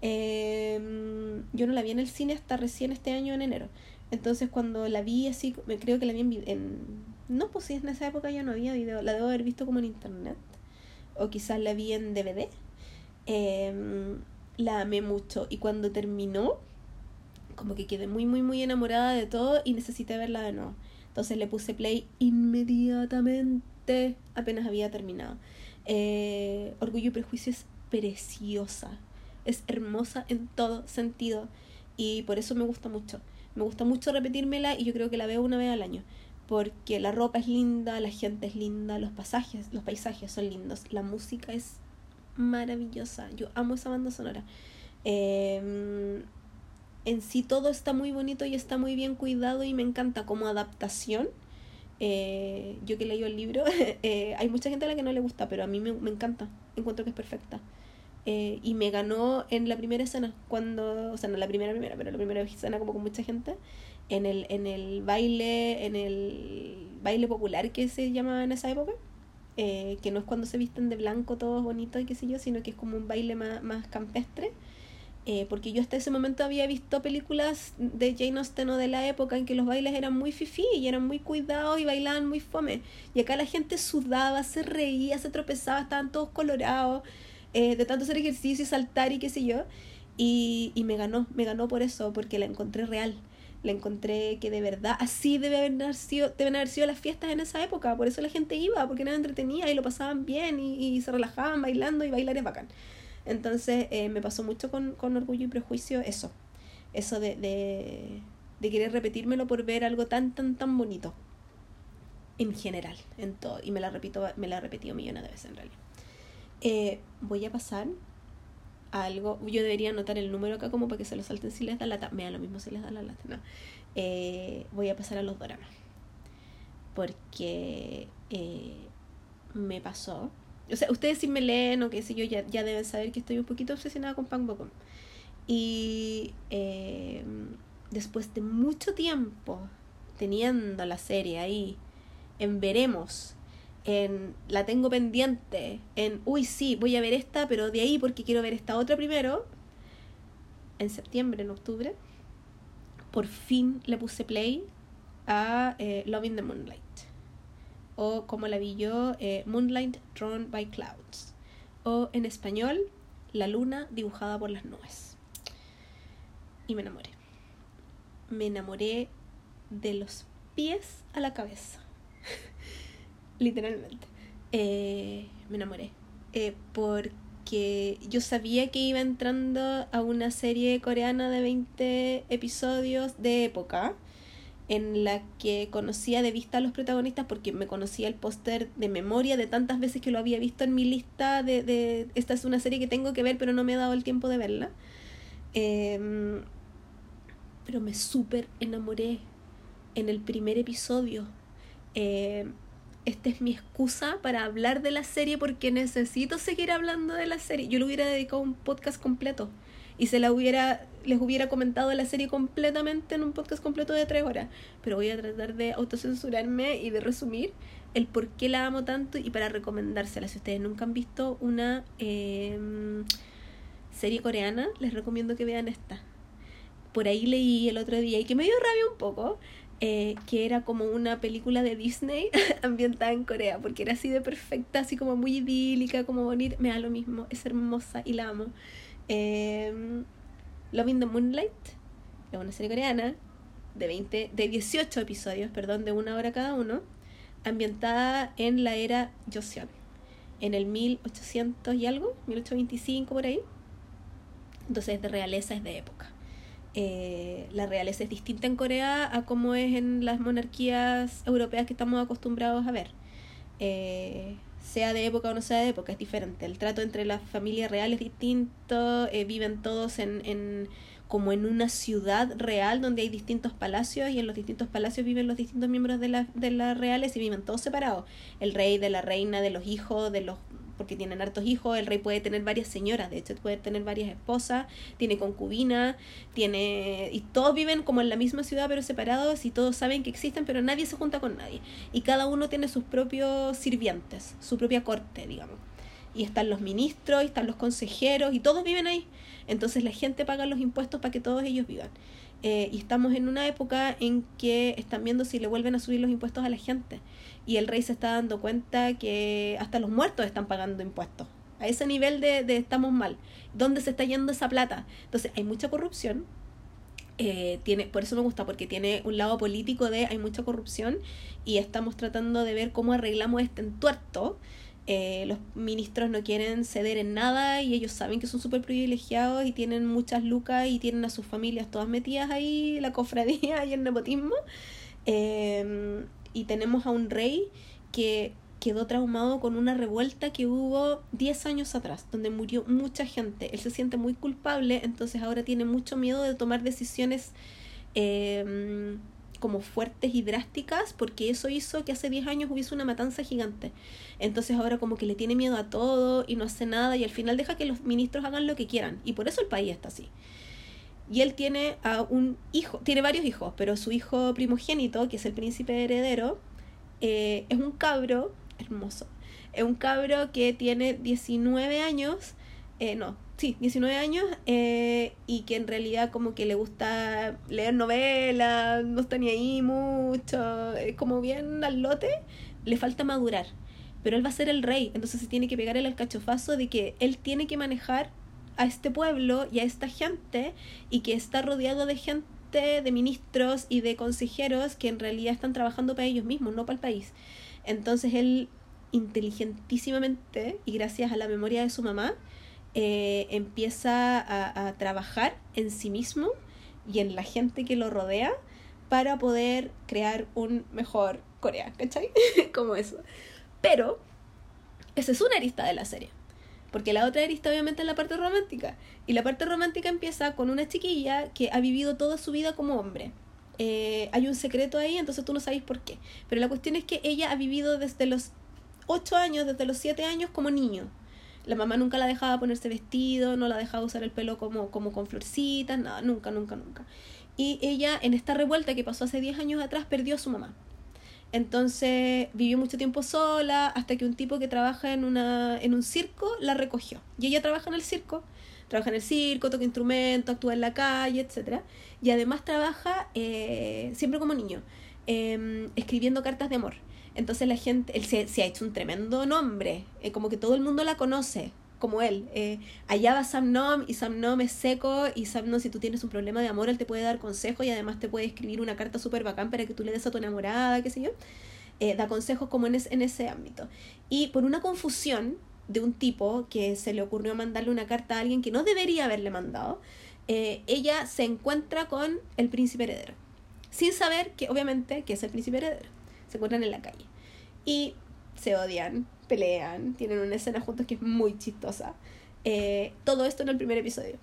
Em, yo no la vi en el cine hasta recién este año en enero. Entonces cuando la vi así, me creo que la vi en, no, pues si en esa época ya no había video, la debo haber visto como en internet. O quizás la vi en DVD. Em, la amé mucho. Y cuando terminó, como que quedé muy, muy, muy enamorada de todo y necesité verla de nuevo. Entonces le puse play inmediatamente, apenas había terminado. Eh, Orgullo y Prejuicio es preciosa. Es hermosa en todo sentido. Y por eso me gusta mucho. Me gusta mucho repetírmela y yo creo que la veo una vez al año porque la ropa es linda, la gente es linda, los pasajes, los paisajes son lindos, la música es maravillosa, yo amo esa banda sonora. Em, en sí todo está muy bonito y está muy bien cuidado y me encanta como adaptación. Eh, yo que leí el libro, eh, hay mucha gente a la que no le gusta, pero a mí me, me encanta, encuentro que es perfecta. Eh, y me ganó en la primera escena, cuando, o sea, no la primera primera, pero la primera escena como con mucha gente, en el, en el baile, en el baile popular que se llamaba en esa época, eh, que no es cuando se visten de blanco todos bonitos y qué sé yo, sino que es como un baile más, más campestre. Eh, porque yo hasta ese momento había visto películas de Jane Austen o de la época en que los bailes eran muy fifí y eran muy cuidados y bailaban muy fome. Y acá la gente sudaba, se reía, se tropezaba, estaban todos colorados, eh, de tanto hacer ejercicio y saltar y qué sé yo. Y, y me ganó, me ganó por eso, porque la encontré real la encontré que de verdad así debe haber sido, deben haber sido las fiestas en esa época, por eso la gente iba, porque era entretenida y lo pasaban bien y, se relajaban bailando y bailar es bacán. Entonces eh, me pasó mucho con, con, Orgullo y Prejuicio eso, eso de, de, de, querer repetírmelo por ver algo tan, tan, tan bonito en general, en todo, y me la repito, me la he repetido millones de veces en realidad. Eh, voy a pasar algo. Yo debería anotar el número acá como para que se lo salten si les da lata. Me da lo mismo si les da la lata, no. Eh, voy a pasar a los dramas. Porque eh, me pasó. O sea, ustedes si me leen o qué sé yo, ya, ya deben saber que estoy un poquito obsesionada con Pang Bocom. Y eh, después de mucho tiempo teniendo la serie ahí en Veremos en la tengo pendiente, en uy, sí, voy a ver esta, pero de ahí porque quiero ver esta otra primero, en septiembre, en octubre, por fin le puse play a eh, Loving the Moonlight. O como la vi yo, eh, Moonlight Drawn by Clouds. O en español, La luna dibujada por las nubes. Y me enamoré. Me enamoré de los pies a la cabeza literalmente. Eh, me enamoré. Eh, porque yo sabía que iba entrando a una serie coreana de 20 episodios de época en la que conocía de vista a los protagonistas porque me conocía el póster de memoria de tantas veces que lo había visto en mi lista de, de esta es una serie que tengo que ver pero no me he dado el tiempo de verla. Em, pero me súper enamoré en el primer episodio. Eh, esta es mi excusa para hablar de la serie porque necesito seguir hablando de la serie. Yo le hubiera dedicado un podcast completo y se la hubiera, les hubiera comentado la serie completamente en un podcast completo de tres horas. Pero voy a tratar de autocensurarme y de resumir el por qué la amo tanto y para recomendársela. Si ustedes nunca han visto una em, serie coreana, les recomiendo que vean esta. Por ahí leí el otro día y que me dio rabia un poco eh, que era como una película de Disney ambientada en Corea, porque era así de perfecta, así como muy idílica, como bonita, me da lo mismo, es hermosa y la amo. Eh, Loving the Moonlight es una serie coreana de, 20, de 18 episodios, perdón, de una hora cada uno, ambientada en la era Joseon, en el 1800 y algo, 1825 por ahí. Entonces es de realeza, es de época. Eh, la realeza es distinta en Corea a como es en las monarquías europeas que estamos acostumbrados a ver. Eh, sea de época o no sea de época, es diferente. El trato entre las familias reales es distinto, eh, viven todos en, en, como en una ciudad real donde hay distintos palacios y en los distintos palacios viven los distintos miembros de, la, de las reales y viven todos separados. El rey, de la reina, de los hijos, de los porque tienen hartos hijos, el rey puede tener varias señoras, de hecho puede tener varias esposas, tiene concubina, tiene y todos viven como en la misma ciudad pero separados y todos saben que existen, pero nadie se junta con nadie y cada uno tiene sus propios sirvientes, su propia corte, digamos. Y están los ministros, y están los consejeros y todos viven ahí. Entonces la gente paga los impuestos para que todos ellos vivan. Eh, y estamos en una época en que están viendo si le vuelven a subir los impuestos a la gente y el rey se está dando cuenta que hasta los muertos están pagando impuestos. A ese nivel de, de estamos mal. ¿Dónde se está yendo esa plata? Entonces hay mucha corrupción. Eh, tiene, por eso me gusta, porque tiene un lado político de hay mucha corrupción y estamos tratando de ver cómo arreglamos este entuerto. Eh, los ministros no quieren ceder en nada y ellos saben que son súper privilegiados y tienen muchas lucas y tienen a sus familias todas metidas ahí, la cofradía y el nepotismo. Eh, y tenemos a un rey que quedó traumado con una revuelta que hubo 10 años atrás, donde murió mucha gente. Él se siente muy culpable, entonces ahora tiene mucho miedo de tomar decisiones em, como fuertes y drásticas, porque eso hizo que hace 10 años hubiese una matanza gigante. Entonces ahora como que le tiene miedo a todo y no hace nada y al final deja que los ministros hagan lo que quieran. Y por eso el país está así. Y él tiene a un hijo, tiene varios hijos, pero su hijo primogénito, que es el príncipe heredero, eh, es un cabro hermoso. Es un cabro que tiene 19 años, eh, no, sí, 19 años, eh, y que en realidad como que le gusta leer novelas, no está ni ahí mucho, es como bien al lote, le falta madurar. Pero él va a ser el rey, entonces se tiene que pegar el alcachofazo de que él tiene que manejar a este pueblo y a esta gente y que está rodeado de gente, de ministros y de consejeros que en realidad están trabajando para ellos mismos, no para el país. Entonces él inteligentísimamente y gracias a la memoria de su mamá eh, empieza a, trabajar en sí mismo y en la gente que lo rodea para poder crear un mejor Corea, ¿cachai? Como eso. Pero esa es una arista de la serie. Porque la otra arista obviamente es la parte romántica. Y la parte romántica empieza con una chiquilla que ha vivido toda su vida como hombre. Eh, hay un secreto ahí, entonces tú no sabes por qué. Pero la cuestión es que ella ha vivido desde los 8 años, desde los 7 años como niño. La mamá nunca la dejaba ponerse vestido, no la dejaba usar el pelo como, como con florcitas, nada, nunca, nunca, nunca. Y ella en esta revuelta que pasó hace 10 años atrás perdió a su mamá. Entonces vivió mucho tiempo sola hasta que un tipo que trabaja en, una, en un circo la recogió. Y ella trabaja en el circo, trabaja en el circo, toca instrumentos, actúa en la calle, etc. Y además trabaja eh, siempre como niño, em, escribiendo cartas de amor. Entonces la gente, él se, se ha hecho un tremendo nombre, eh, como que todo el mundo la conoce, como él. Eh, allá va Sam Nom y Sam Nom es seco y Sam Nom si tú tienes un problema de amor, él te puede dar consejos y además te puede escribir una carta súper bacán para que tú le des a tu enamorada, qué sé yo. Eh, da consejos como en, en ese ámbito. Y por una confusión de un tipo que se le ocurrió mandarle una carta a alguien que no debería haberle mandado, eh, ella se encuentra con el príncipe heredero. Sin saber que obviamente que es el príncipe heredero. Se encuentran en la calle. Y se odian, pelean, tienen una escena juntos que es muy chistosa. Eh, todo esto en el primer episodio.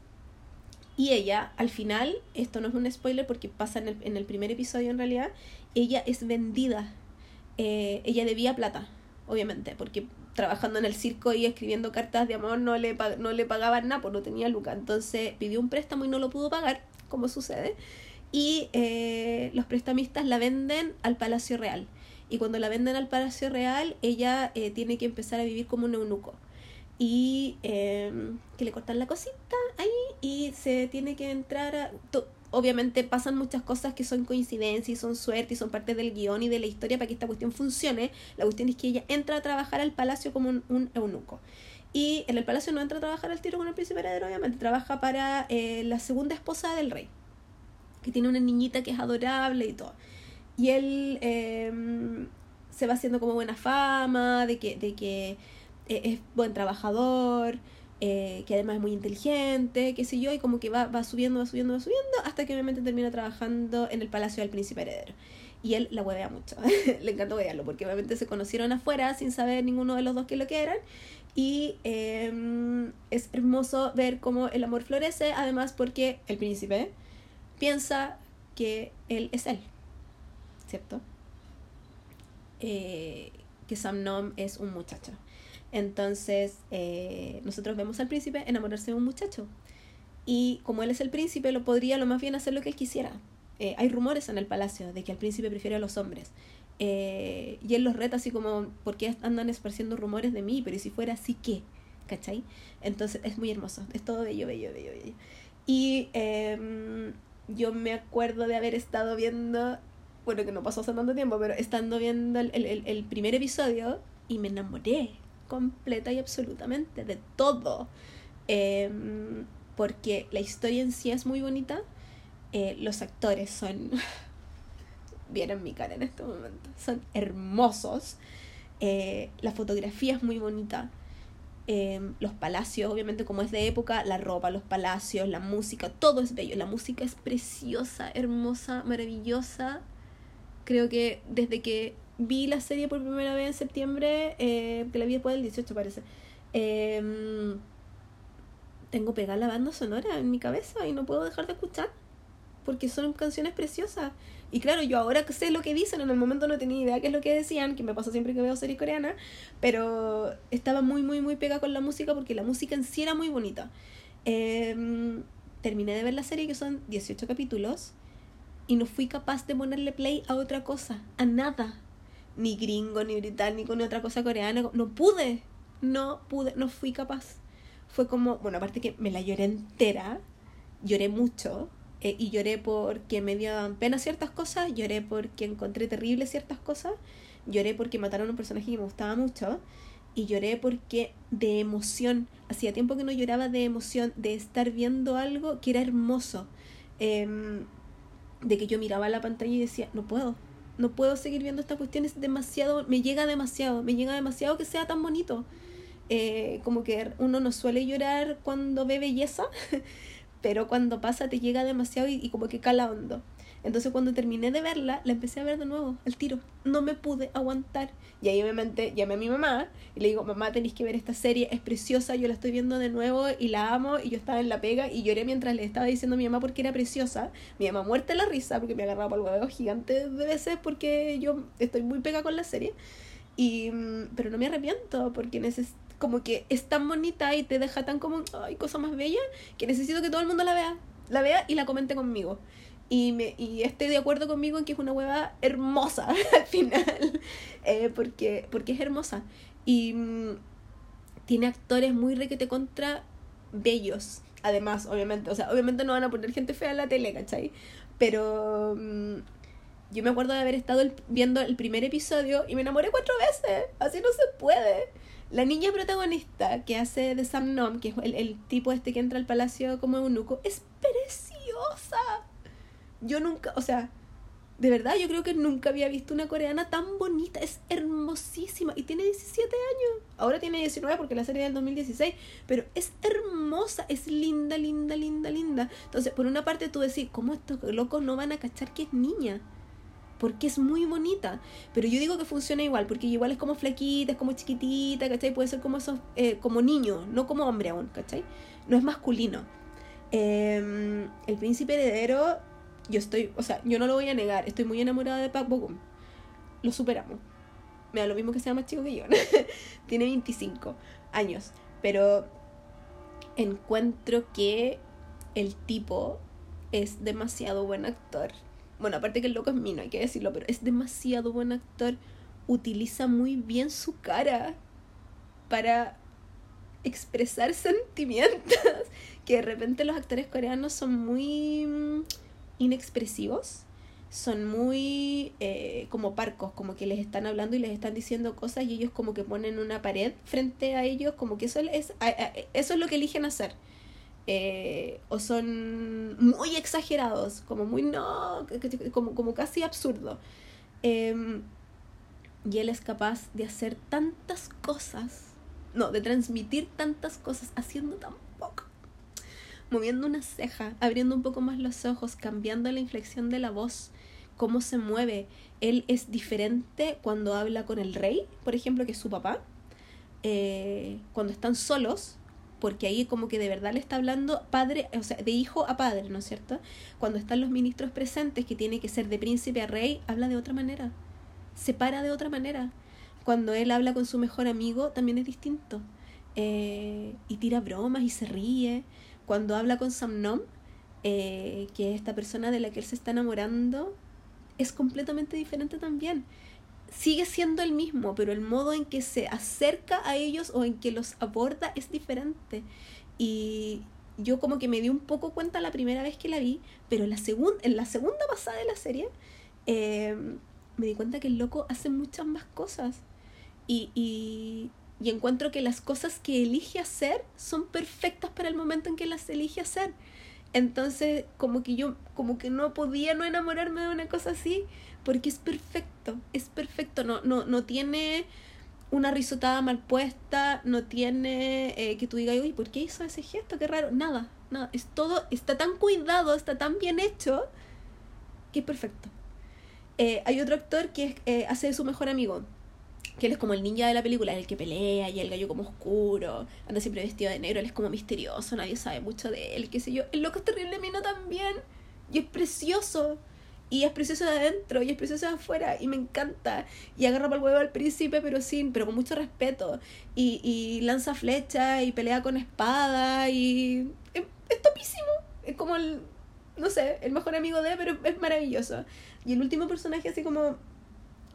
Y ella, al final, esto no es un spoiler porque pasa en el, en el primer episodio en realidad, ella es vendida. Eh, ella debía plata, obviamente, porque trabajando en el circo y escribiendo cartas de amor no le, no le pagaban nada, pues no tenía luca. Entonces pidió un préstamo y no lo pudo pagar, como sucede. Y eh, los prestamistas la venden al Palacio Real y cuando la venden al Palacio Real, ella eh, tiene que empezar a vivir como un eunuco. Y em, que le cortan la cosita ahí y se tiene que entrar a... Obviamente pasan muchas cosas que son coincidencias y son suerte y son parte del guion y de la historia para que esta cuestión funcione. La cuestión es que ella entra a trabajar al palacio como un, eunuco. Y en el palacio no entra a trabajar al tiro con el príncipe heredero, obviamente. Trabaja para eh, la segunda esposa del rey, que tiene una niñita que es adorable y todo. Y él em, se va haciendo como buena fama, de que, de que eh, es buen trabajador, eh, que además es muy inteligente, qué sé yo, y como que va, va subiendo, va subiendo, va subiendo, hasta que obviamente termina trabajando en el palacio del príncipe heredero. Y él la huevea mucho, le encanta huevearlo, porque obviamente se conocieron afuera sin saber ninguno de los dos que lo que eran. Y em, es hermoso ver cómo el amor florece, además porque el príncipe piensa que él es él. ¿Cierto? Eh, que Sam Nom es un muchacho. Entonces, eh, nosotros vemos al príncipe enamorarse de un muchacho. Y como él es el príncipe, lo podría lo más bien hacer lo que él quisiera. Eh, hay rumores en el palacio de que el príncipe prefiere a los hombres. y él los reta así como, ¿por qué andan esparciendo rumores de mí? Pero si fuera así, ¿qué? ¿Cachai? Entonces es muy hermoso, es todo bello, bello, bello, bello. Y em, yo me acuerdo de haber estado viendo bueno, que no pasó hace tanto tiempo, pero estando viendo el, el, el primer episodio y me enamoré completa y absolutamente de todo. Em, porque la historia en sí es muy bonita, eh, los actores son... Vieron mi cara en este momento. Son hermosos. Eh, la fotografía es muy bonita. Em, los palacios, obviamente como es de época, la ropa, los palacios, la música, todo es bello. La música es preciosa, hermosa, maravillosa creo que desde que vi la serie por primera vez en septiembre, eh, que la vi después del 18 parece, em, tengo pegada la banda sonora en mi cabeza y no puedo dejar de escuchar porque son canciones preciosas. Y claro, yo ahora sé lo que dicen, en el momento no tenía idea qué es lo que decían, que me pasa siempre que veo series coreanas, pero estaba muy, muy, muy pegada con la música porque la música en sí era muy bonita. Eh, terminé de ver la serie, que son 18 capítulos, y no fui capaz de ponerle play a otra cosa, a nada. Ni gringo, ni británico, ni otra cosa coreana. No pude, no pude, no fui capaz. Fue como, bueno, aparte que me la lloré entera, lloré mucho, eh, y lloré porque me dio pena ciertas cosas, lloré porque encontré terrible ciertas cosas, lloré porque mataron a un personaje que me gustaba mucho, y lloré porque de emoción, hacía tiempo que no lloraba de emoción, de estar viendo algo que era hermoso, em, de que yo miraba la pantalla y decía, no puedo, no puedo seguir viendo esta cuestión, es demasiado, me llega demasiado, me llega demasiado que sea tan bonito. Eh, como que uno no suele llorar cuando ve belleza, pero cuando pasa te llega demasiado y, y como que cala hondo. Entonces cuando terminé de verla, la empecé a ver de nuevo, al tiro. No me pude aguantar. Y ahí obviamente llamé a mi mamá y le digo, mamá, tenéis que ver esta serie, es preciosa, yo la estoy viendo de nuevo y la amo. Y yo estaba en la pega y lloré mientras le estaba diciendo a mi mamá porque era preciosa. Mi mamá muerta la risa porque me agarraba por el huevo gigante de veces porque yo estoy muy pega con la serie. Y, mm, pero no me arrepiento porque necesito como que es tan bonita y te deja tan como, ay, cosa más bella, que necesito que todo el mundo la vea, la vea y la comente conmigo y, me, y esté de acuerdo conmigo en que es una hueva hermosa al final, eh, porque, porque es hermosa. Y mm, tiene actores muy requete contra bellos, además, obviamente. O sea, obviamente no van a poner gente fea en la tele, ¿cachai? Pero mm, yo me acuerdo de haber estado viendo el primer episodio y me enamoré cuatro veces. Así no se puede. La niña protagonista que hace de Sam Nom, que es el, el tipo este que entra al palacio como eunuco, es preciosa yo nunca, o sea, de verdad, yo creo que nunca había visto una coreana tan bonita. Es hermosísima. Y tiene 17 años. Ahora tiene 19 porque la serie del 2016. Pero es hermosa. Es linda, linda, linda, linda. Entonces, por una parte tú decís, ¿cómo estos locos no van a cachar que es niña? Porque es muy bonita. Pero yo digo que funciona igual. Porque igual es como flaquita, es como chiquitita, ¿cachai? Puede ser como esos, eh, como niño, no como hombre aún, ¿cachai? No es masculino. Em, el príncipe heredero yo estoy, o sea, yo no lo voy a negar, estoy muy enamorada de Park Bogum. Lo superamos. Me da lo mismo que sea más chico que yo. Tiene 25 años. Pero encuentro que el tipo es demasiado buen actor. Bueno, aparte que el loco es mío, hay que decirlo, pero es demasiado buen actor. Utiliza muy bien su cara para expresar sentimientos. Que de repente los actores coreanos son muy inexpresivos, son muy eh, como parcos, como que les están hablando y les están diciendo cosas y ellos como que ponen una pared frente a ellos, como que eso es, eso es lo que eligen hacer. Eh, o son muy exagerados, como muy no, como, como casi absurdo. Em, y él es capaz de hacer tantas cosas, no, de transmitir tantas cosas haciendo tan moviendo una ceja, abriendo un poco más los ojos, cambiando la inflexión de la voz, cómo se mueve. Él es diferente cuando habla con el rey, por ejemplo, que es su papá, eh, cuando están solos, porque ahí como que de verdad le está hablando padre, o sea, de hijo a padre, ¿no es cierto? Cuando están los ministros presentes, que tiene que ser de príncipe a rey, habla de otra manera, se para de otra manera. Cuando él habla con su mejor amigo, también es distinto. Eh, y tira bromas y se ríe cuando habla con Samnom, eh, que es esta persona de la que él se está enamorando, es completamente diferente también. Sigue siendo el mismo, pero el modo en que se acerca a ellos o en que los aborda es diferente. Y yo como que me di un poco cuenta la primera vez que la vi, pero la, en la segunda pasada de la serie eh, me di cuenta que el loco hace muchas más cosas. Y, y, y encuentro que las cosas que elige hacer son perfectas para el momento en que las elige hacer. Entonces, como que yo, como que no podía no enamorarme de una cosa así, porque es perfecto, es perfecto, no, no, no tiene una risotada mal puesta, no tiene eh, que tú digas, uy, ¿por qué hizo ese gesto? Qué raro. Nada, nada, es todo, está tan cuidado, está tan bien hecho, que es perfecto. Eh, hay otro actor que eh, hace de su mejor amigo, que él es como el ninja de la película, el que pelea y el gallo como oscuro, anda siempre vestido de negro, él es como misterioso, nadie sabe mucho de él, qué sé yo. El loco es terrible mino también, y es precioso, y es precioso de adentro, y es precioso de afuera, y me encanta. Y agarra para el huevo al príncipe, pero sin, pero con mucho respeto, y, y lanza flecha, y pelea con espada, y es, es topísimo, es como el, no sé, el mejor amigo de, pero es maravilloso. Y el último personaje, así como,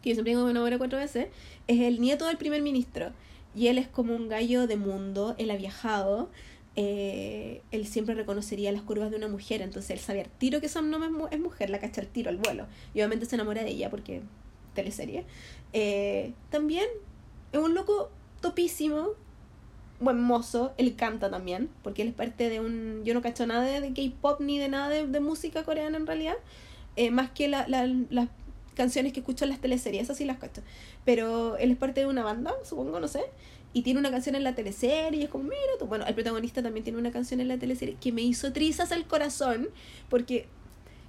que yo siempre digo que me enamoré cuatro veces, es el nieto del primer ministro. Y él es como un gallo de mundo, él ha viajado, eh, él siempre reconocería las curvas de una mujer, entonces él sabe al tiro que Sam no es mujer, la cacha al tiro al vuelo. Y obviamente se enamora de ella porque teleserie. Eh, también es un loco topísimo, buen mozo, él canta también, porque él es parte de un... Yo no cacho nada de, K-Pop ni de nada de, música coreana en realidad, eh, más que la, las canciones que escucho en las teleseries, esas sí las cacho. Pero él es parte de una banda, supongo, no sé, y tiene una canción en la teleserie, y es como, mira tú, bueno, el protagonista también tiene una canción en la teleserie que me hizo trizas el corazón, porque,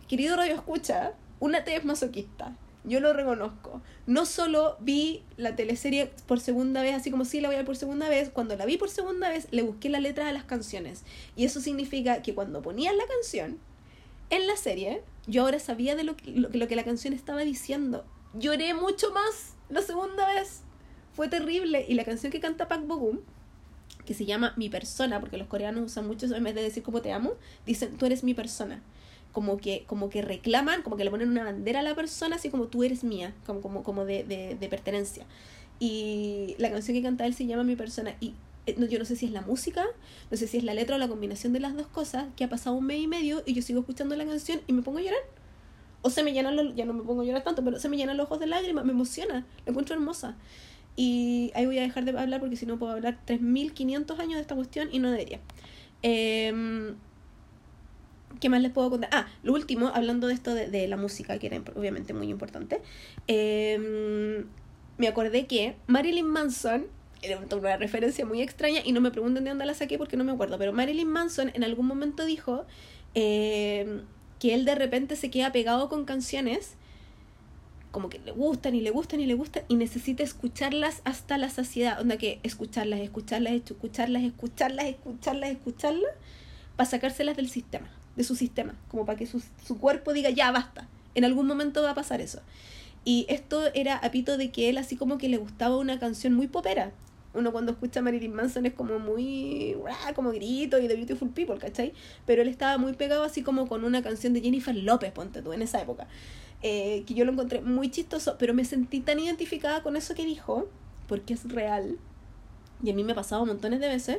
querido Radio Escucha, una T es masoquista yo lo reconozco. No solo vi la teleserie por segunda vez, así como sí la voy a ver por segunda vez, cuando la vi por segunda vez le busqué la letra de las canciones. Y eso significa que cuando ponían la canción en la serie, yo ahora sabía de lo que, lo, que la canción estaba diciendo. Lloré mucho más la segunda vez. Fue terrible. Y la canción que canta Pak Bogum, que se llama Mi Persona, porque los coreanos usan mucho en vez de decir como te amo, dicen tú eres mi persona como que, como que reclaman, como que le ponen una bandera a la persona, así como tú eres mía, como, como, como de, de, de pertenencia. Y la canción que canta él se llama Mi persona. Y yo no sé si es la música, no sé si es la letra o la combinación de las dos cosas, que ha pasado un mes y medio y yo sigo escuchando la canción y me pongo a llorar. O se me llenan los, ya no me pongo a llorar tanto, pero se me llenan los ojos de lágrimas, me emociona, la encuentro hermosa. Y ahí voy a dejar de hablar porque si no puedo hablar 3.500 años de esta cuestión y no debería. Eh, ¿Qué más les puedo contar? Ah, lo último, hablando de esto de, la música, que era obviamente muy importante. Em, me acordé que Marilyn Manson, era una referencia muy extraña y no me pregunten de dónde la saqué porque no me acuerdo, pero Marilyn Manson en algún momento dijo em, que él de repente se queda pegado con canciones como que le gustan y le gustan y le gustan y necesita escucharlas hasta la saciedad. Onda que escucharlas, escucharlas, escucharlas, escucharlas, escucharlas, escucharlas, para sacárselas del sistema de su sistema, como para que su, su cuerpo diga, ya basta, en algún momento va a pasar eso. Y esto era apito de que él así como que le gustaba una canción muy popera. Uno cuando escucha a Marilyn Manson es como muy, como grito y de Beautiful People, ¿cachai? Pero él estaba muy pegado así como con una canción de Jennifer López, ponte tú, en esa época. Eh, que yo lo encontré muy chistoso, pero me sentí tan identificada con eso que dijo, porque es real. Y a mí me ha pasado montones de veces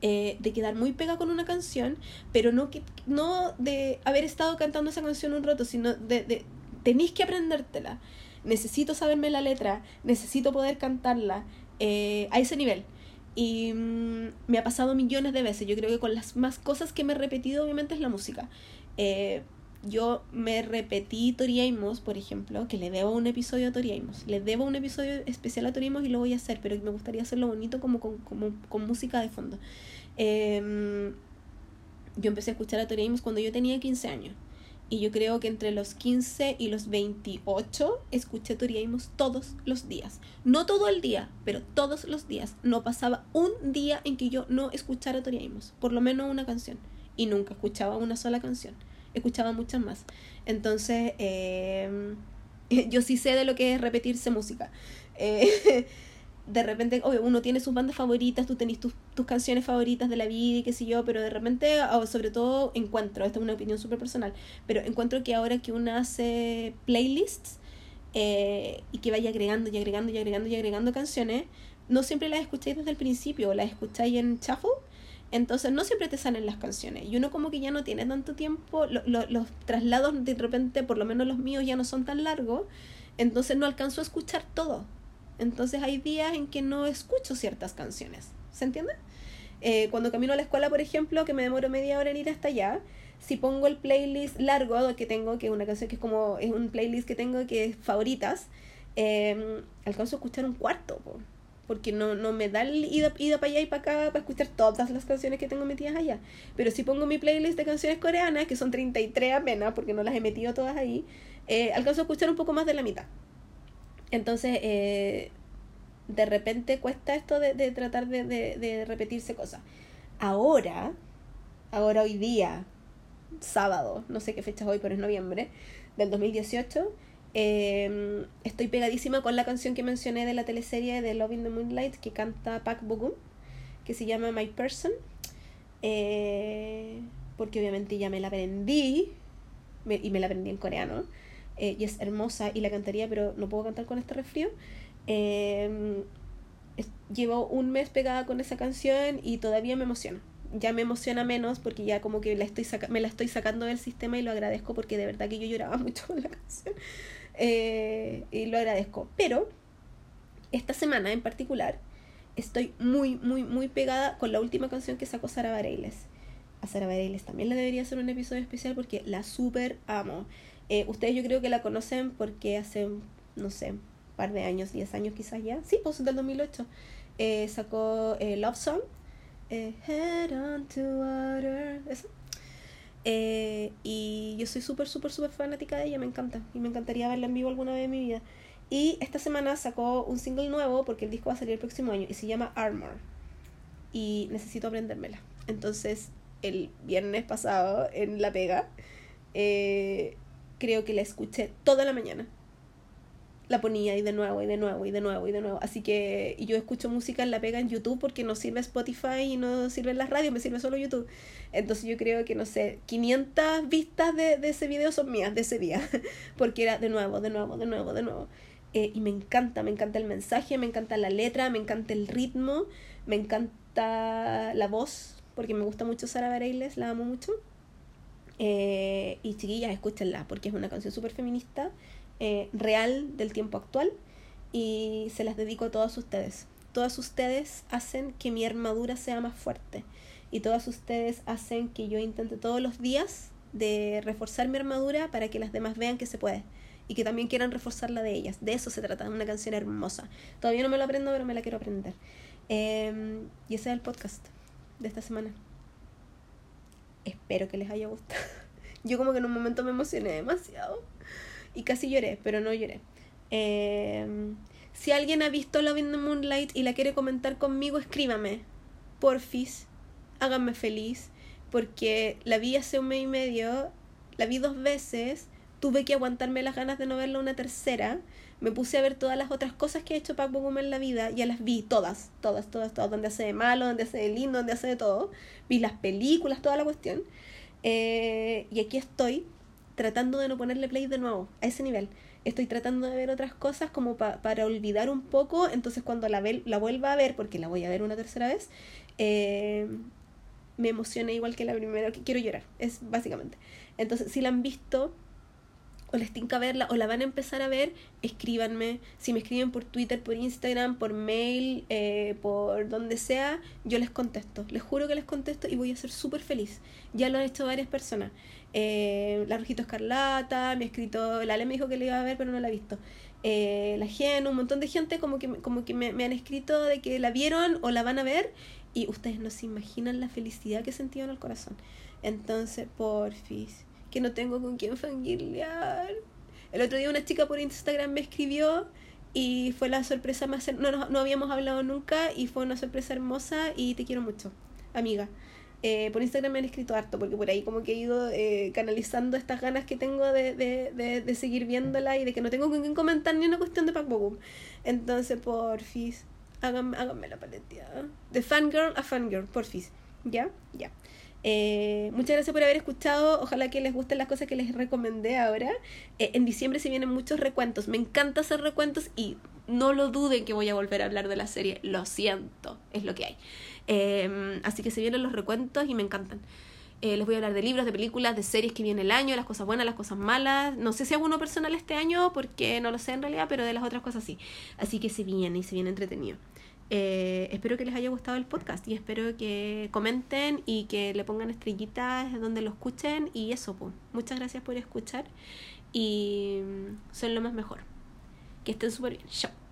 eh, de quedar muy pega con una canción, pero no, que, no de haber estado cantando esa canción un rato, sino de, de tenéis que aprendértela. Necesito saberme la letra, necesito poder cantarla eh, a ese nivel. Y mm, me ha pasado millones de veces. Yo creo que con las más cosas que me he repetido, obviamente, es la música. Eh, yo me repetí Tori por ejemplo, que le debo un episodio a Tori Le debo un episodio especial a Tori y lo voy a hacer, pero me gustaría hacerlo bonito como con, como, con música de fondo. Em, yo empecé a escuchar a Tori cuando yo tenía 15 años. Y yo creo que entre los 15 y los 28 escuché Tori todos los días. No todo el día, pero todos los días. No pasaba un día en que yo no escuchara Tori por lo menos una canción. Y nunca escuchaba una sola canción escuchaba muchas más. Entonces, em, yo sí sé de lo que es repetirse música. Eh, de repente, obvio, uno tiene sus bandas favoritas, tú tenés tus, tus canciones favoritas de la vida y qué sé yo, pero de repente, sobre todo, encuentro, esta es una opinión súper personal, pero encuentro que ahora que uno hace playlists eh, y que vaya agregando y agregando y agregando y agregando canciones, no siempre las escucháis desde el principio, las escucháis en shuffle entonces no siempre te salen las canciones. Y uno como que ya no tiene tanto tiempo, los traslados de repente, por lo menos los míos, ya no son tan largos, entonces no alcanzo a escuchar todo. Entonces hay días en que no escucho ciertas canciones. ¿Se entiende? Eh, cuando camino a la escuela, por ejemplo, que me demoro media hora en ir hasta allá, si pongo el playlist largo que tengo, que es una canción que es como, es un playlist que tengo que es favoritas, eh, alcanzo a escuchar un cuarto porque no, no me da el ida para allá y para acá para escuchar todas las canciones que tengo metidas allá. Pero si pongo mi playlist de canciones coreanas, que son 33 apenas, porque no las he metido todas ahí, eh, alcanzo a escuchar un poco más de la mitad. Entonces, eh, de repente cuesta esto de, de tratar de, de, repetirse cosas. Ahora, ahora hoy día, sábado, no sé qué fecha es hoy, pero es noviembre del 2018, Em, estoy pegadísima con la canción que mencioné de la teleserie de Love in the Moonlight que canta Park Bogum, que se llama My Person. Eh, porque obviamente ya me la aprendí y me la aprendí en coreano. Eh, y es hermosa y la cantaría, pero no puedo cantar con este resfrío. Eh, llevo un mes pegada con esa canción y todavía me emociona. Ya me emociona menos porque ya como que la estoy me la estoy sacando del sistema y lo agradezco porque de verdad que yo lloraba mucho con la canción. Eh, y lo agradezco. Pero esta semana en particular estoy muy, muy, muy pegada con la última canción que sacó Sara Bareilles. A Sara Bareilles también le debería hacer un episodio especial porque la super amo. Eh, ustedes yo creo que la conocen porque hace, no sé, un par de años, 10 años quizás ya. Sí, pues del 2008. Eh, sacó eh, Love Song. Head on to water. Eso. y yo soy súper, súper, súper fanática de ella. Me encanta. Y me encantaría verla en vivo alguna vez en mi vida. Y esta semana sacó un single nuevo porque el disco va a salir el próximo año y se llama Armor. Y necesito aprendérmela. Entonces, el viernes pasado en La Pega, eh, creo que la escuché toda la mañana. La ponía y de nuevo y de nuevo y de nuevo y de nuevo. Así que y yo escucho música en La Pega en YouTube porque no sirve Spotify y no sirve las radios, me sirve solo YouTube. Entonces yo creo que, no sé, 500 vistas de, de ese video son mías de ese día. porque era de nuevo, de nuevo, de nuevo, de nuevo. Eh, y me encanta, me encanta el mensaje, me encanta la letra, me encanta el ritmo, me encanta la voz, porque me gusta mucho Sara Bareilles, la amo mucho. Eh, y chiquillas, escúchenla, porque es una canción súper feminista, eh, real del tiempo actual, y se las dedico a todas ustedes. Todas ustedes hacen que mi armadura sea más fuerte, y todas ustedes hacen que yo intente todos los días de reforzar mi armadura para que las demás vean que se puede y que también quieran reforzar la de ellas. De eso se trata, una canción hermosa. Todavía no me lo aprendo, pero me la quiero aprender. Em, y ese es el podcast de esta semana. Espero que les haya gustado. Yo como que en un momento me emocioné demasiado y casi lloré, pero no lloré. Em, si alguien ha visto Love in the Moonlight y la quiere comentar conmigo, escríbame. Porfis, háganme feliz, porque la vi hace un mes y medio, la vi dos veces tuve que aguantarme las ganas de no verla una tercera. Me puse a ver todas las otras cosas que ha hecho Pac Bogum en la vida. Ya las vi todas, todas, todas, todas. Donde hace de malo, donde hace de lindo, donde hace de todo. Vi las películas, toda la cuestión. Eh, y aquí estoy tratando de no ponerle play de nuevo, a ese nivel. Estoy tratando de ver otras cosas como para olvidar un poco. Entonces cuando la, la vuelva a ver, porque la voy a ver una tercera vez, eh, me emociona igual que la primera, que quiero llorar. Es básicamente. Entonces, si la han visto, o les tinca verla o la van a empezar a ver, escríbanme. Si me escriben por Twitter, por Instagram, por mail, eh, por donde sea, yo les contesto. Les juro que les contesto y voy a ser súper feliz. Ya lo han hecho varias personas. Eh, la Rojito Escarlata, me ha escrito, la Ale me dijo que le iba a ver, pero no la ha visto. Eh, la Gen, un montón de gente como que, como que me, han escrito de que la vieron o la van a ver y ustedes no se imaginan la felicidad que sentido en el corazón. Entonces, porfis que no tengo con quién familiar. El otro día una chica por Instagram me escribió y fue la sorpresa más... No, no, no habíamos hablado nunca y fue una sorpresa hermosa y te quiero mucho, amiga. Eh, por Instagram me han escrito harto, porque por ahí como que he ido eh, canalizando estas ganas que tengo de, de, de, de, seguir viéndola y de que no tengo con quién comentar ni una cuestión de Pac Entonces, porfis, háganme, háganme la paleteada. De fangirl a fangirl, porfis. ¿Ya? Ya. Eh, muchas gracias por haber escuchado. Ojalá que les gusten las cosas que les recomendé ahora. Eh, en diciembre se vienen muchos recuentos. Me encanta hacer recuentos y no lo duden que voy a volver a hablar de la serie. Lo siento, es lo que hay. Em, así que se vienen los recuentos y me encantan. Eh, les voy a hablar de libros, de películas, de series que viene el año, las cosas buenas, las cosas malas. No sé si hago uno personal este año porque no lo sé en realidad, pero de las otras cosas sí. Así que se viene y se viene entretenido. Eh, espero que les haya gustado el podcast y espero que comenten y que le pongan estrellitas donde lo escuchen y eso, pues. Muchas gracias por escuchar y son lo más mejor. Que estén súper bien. Chao.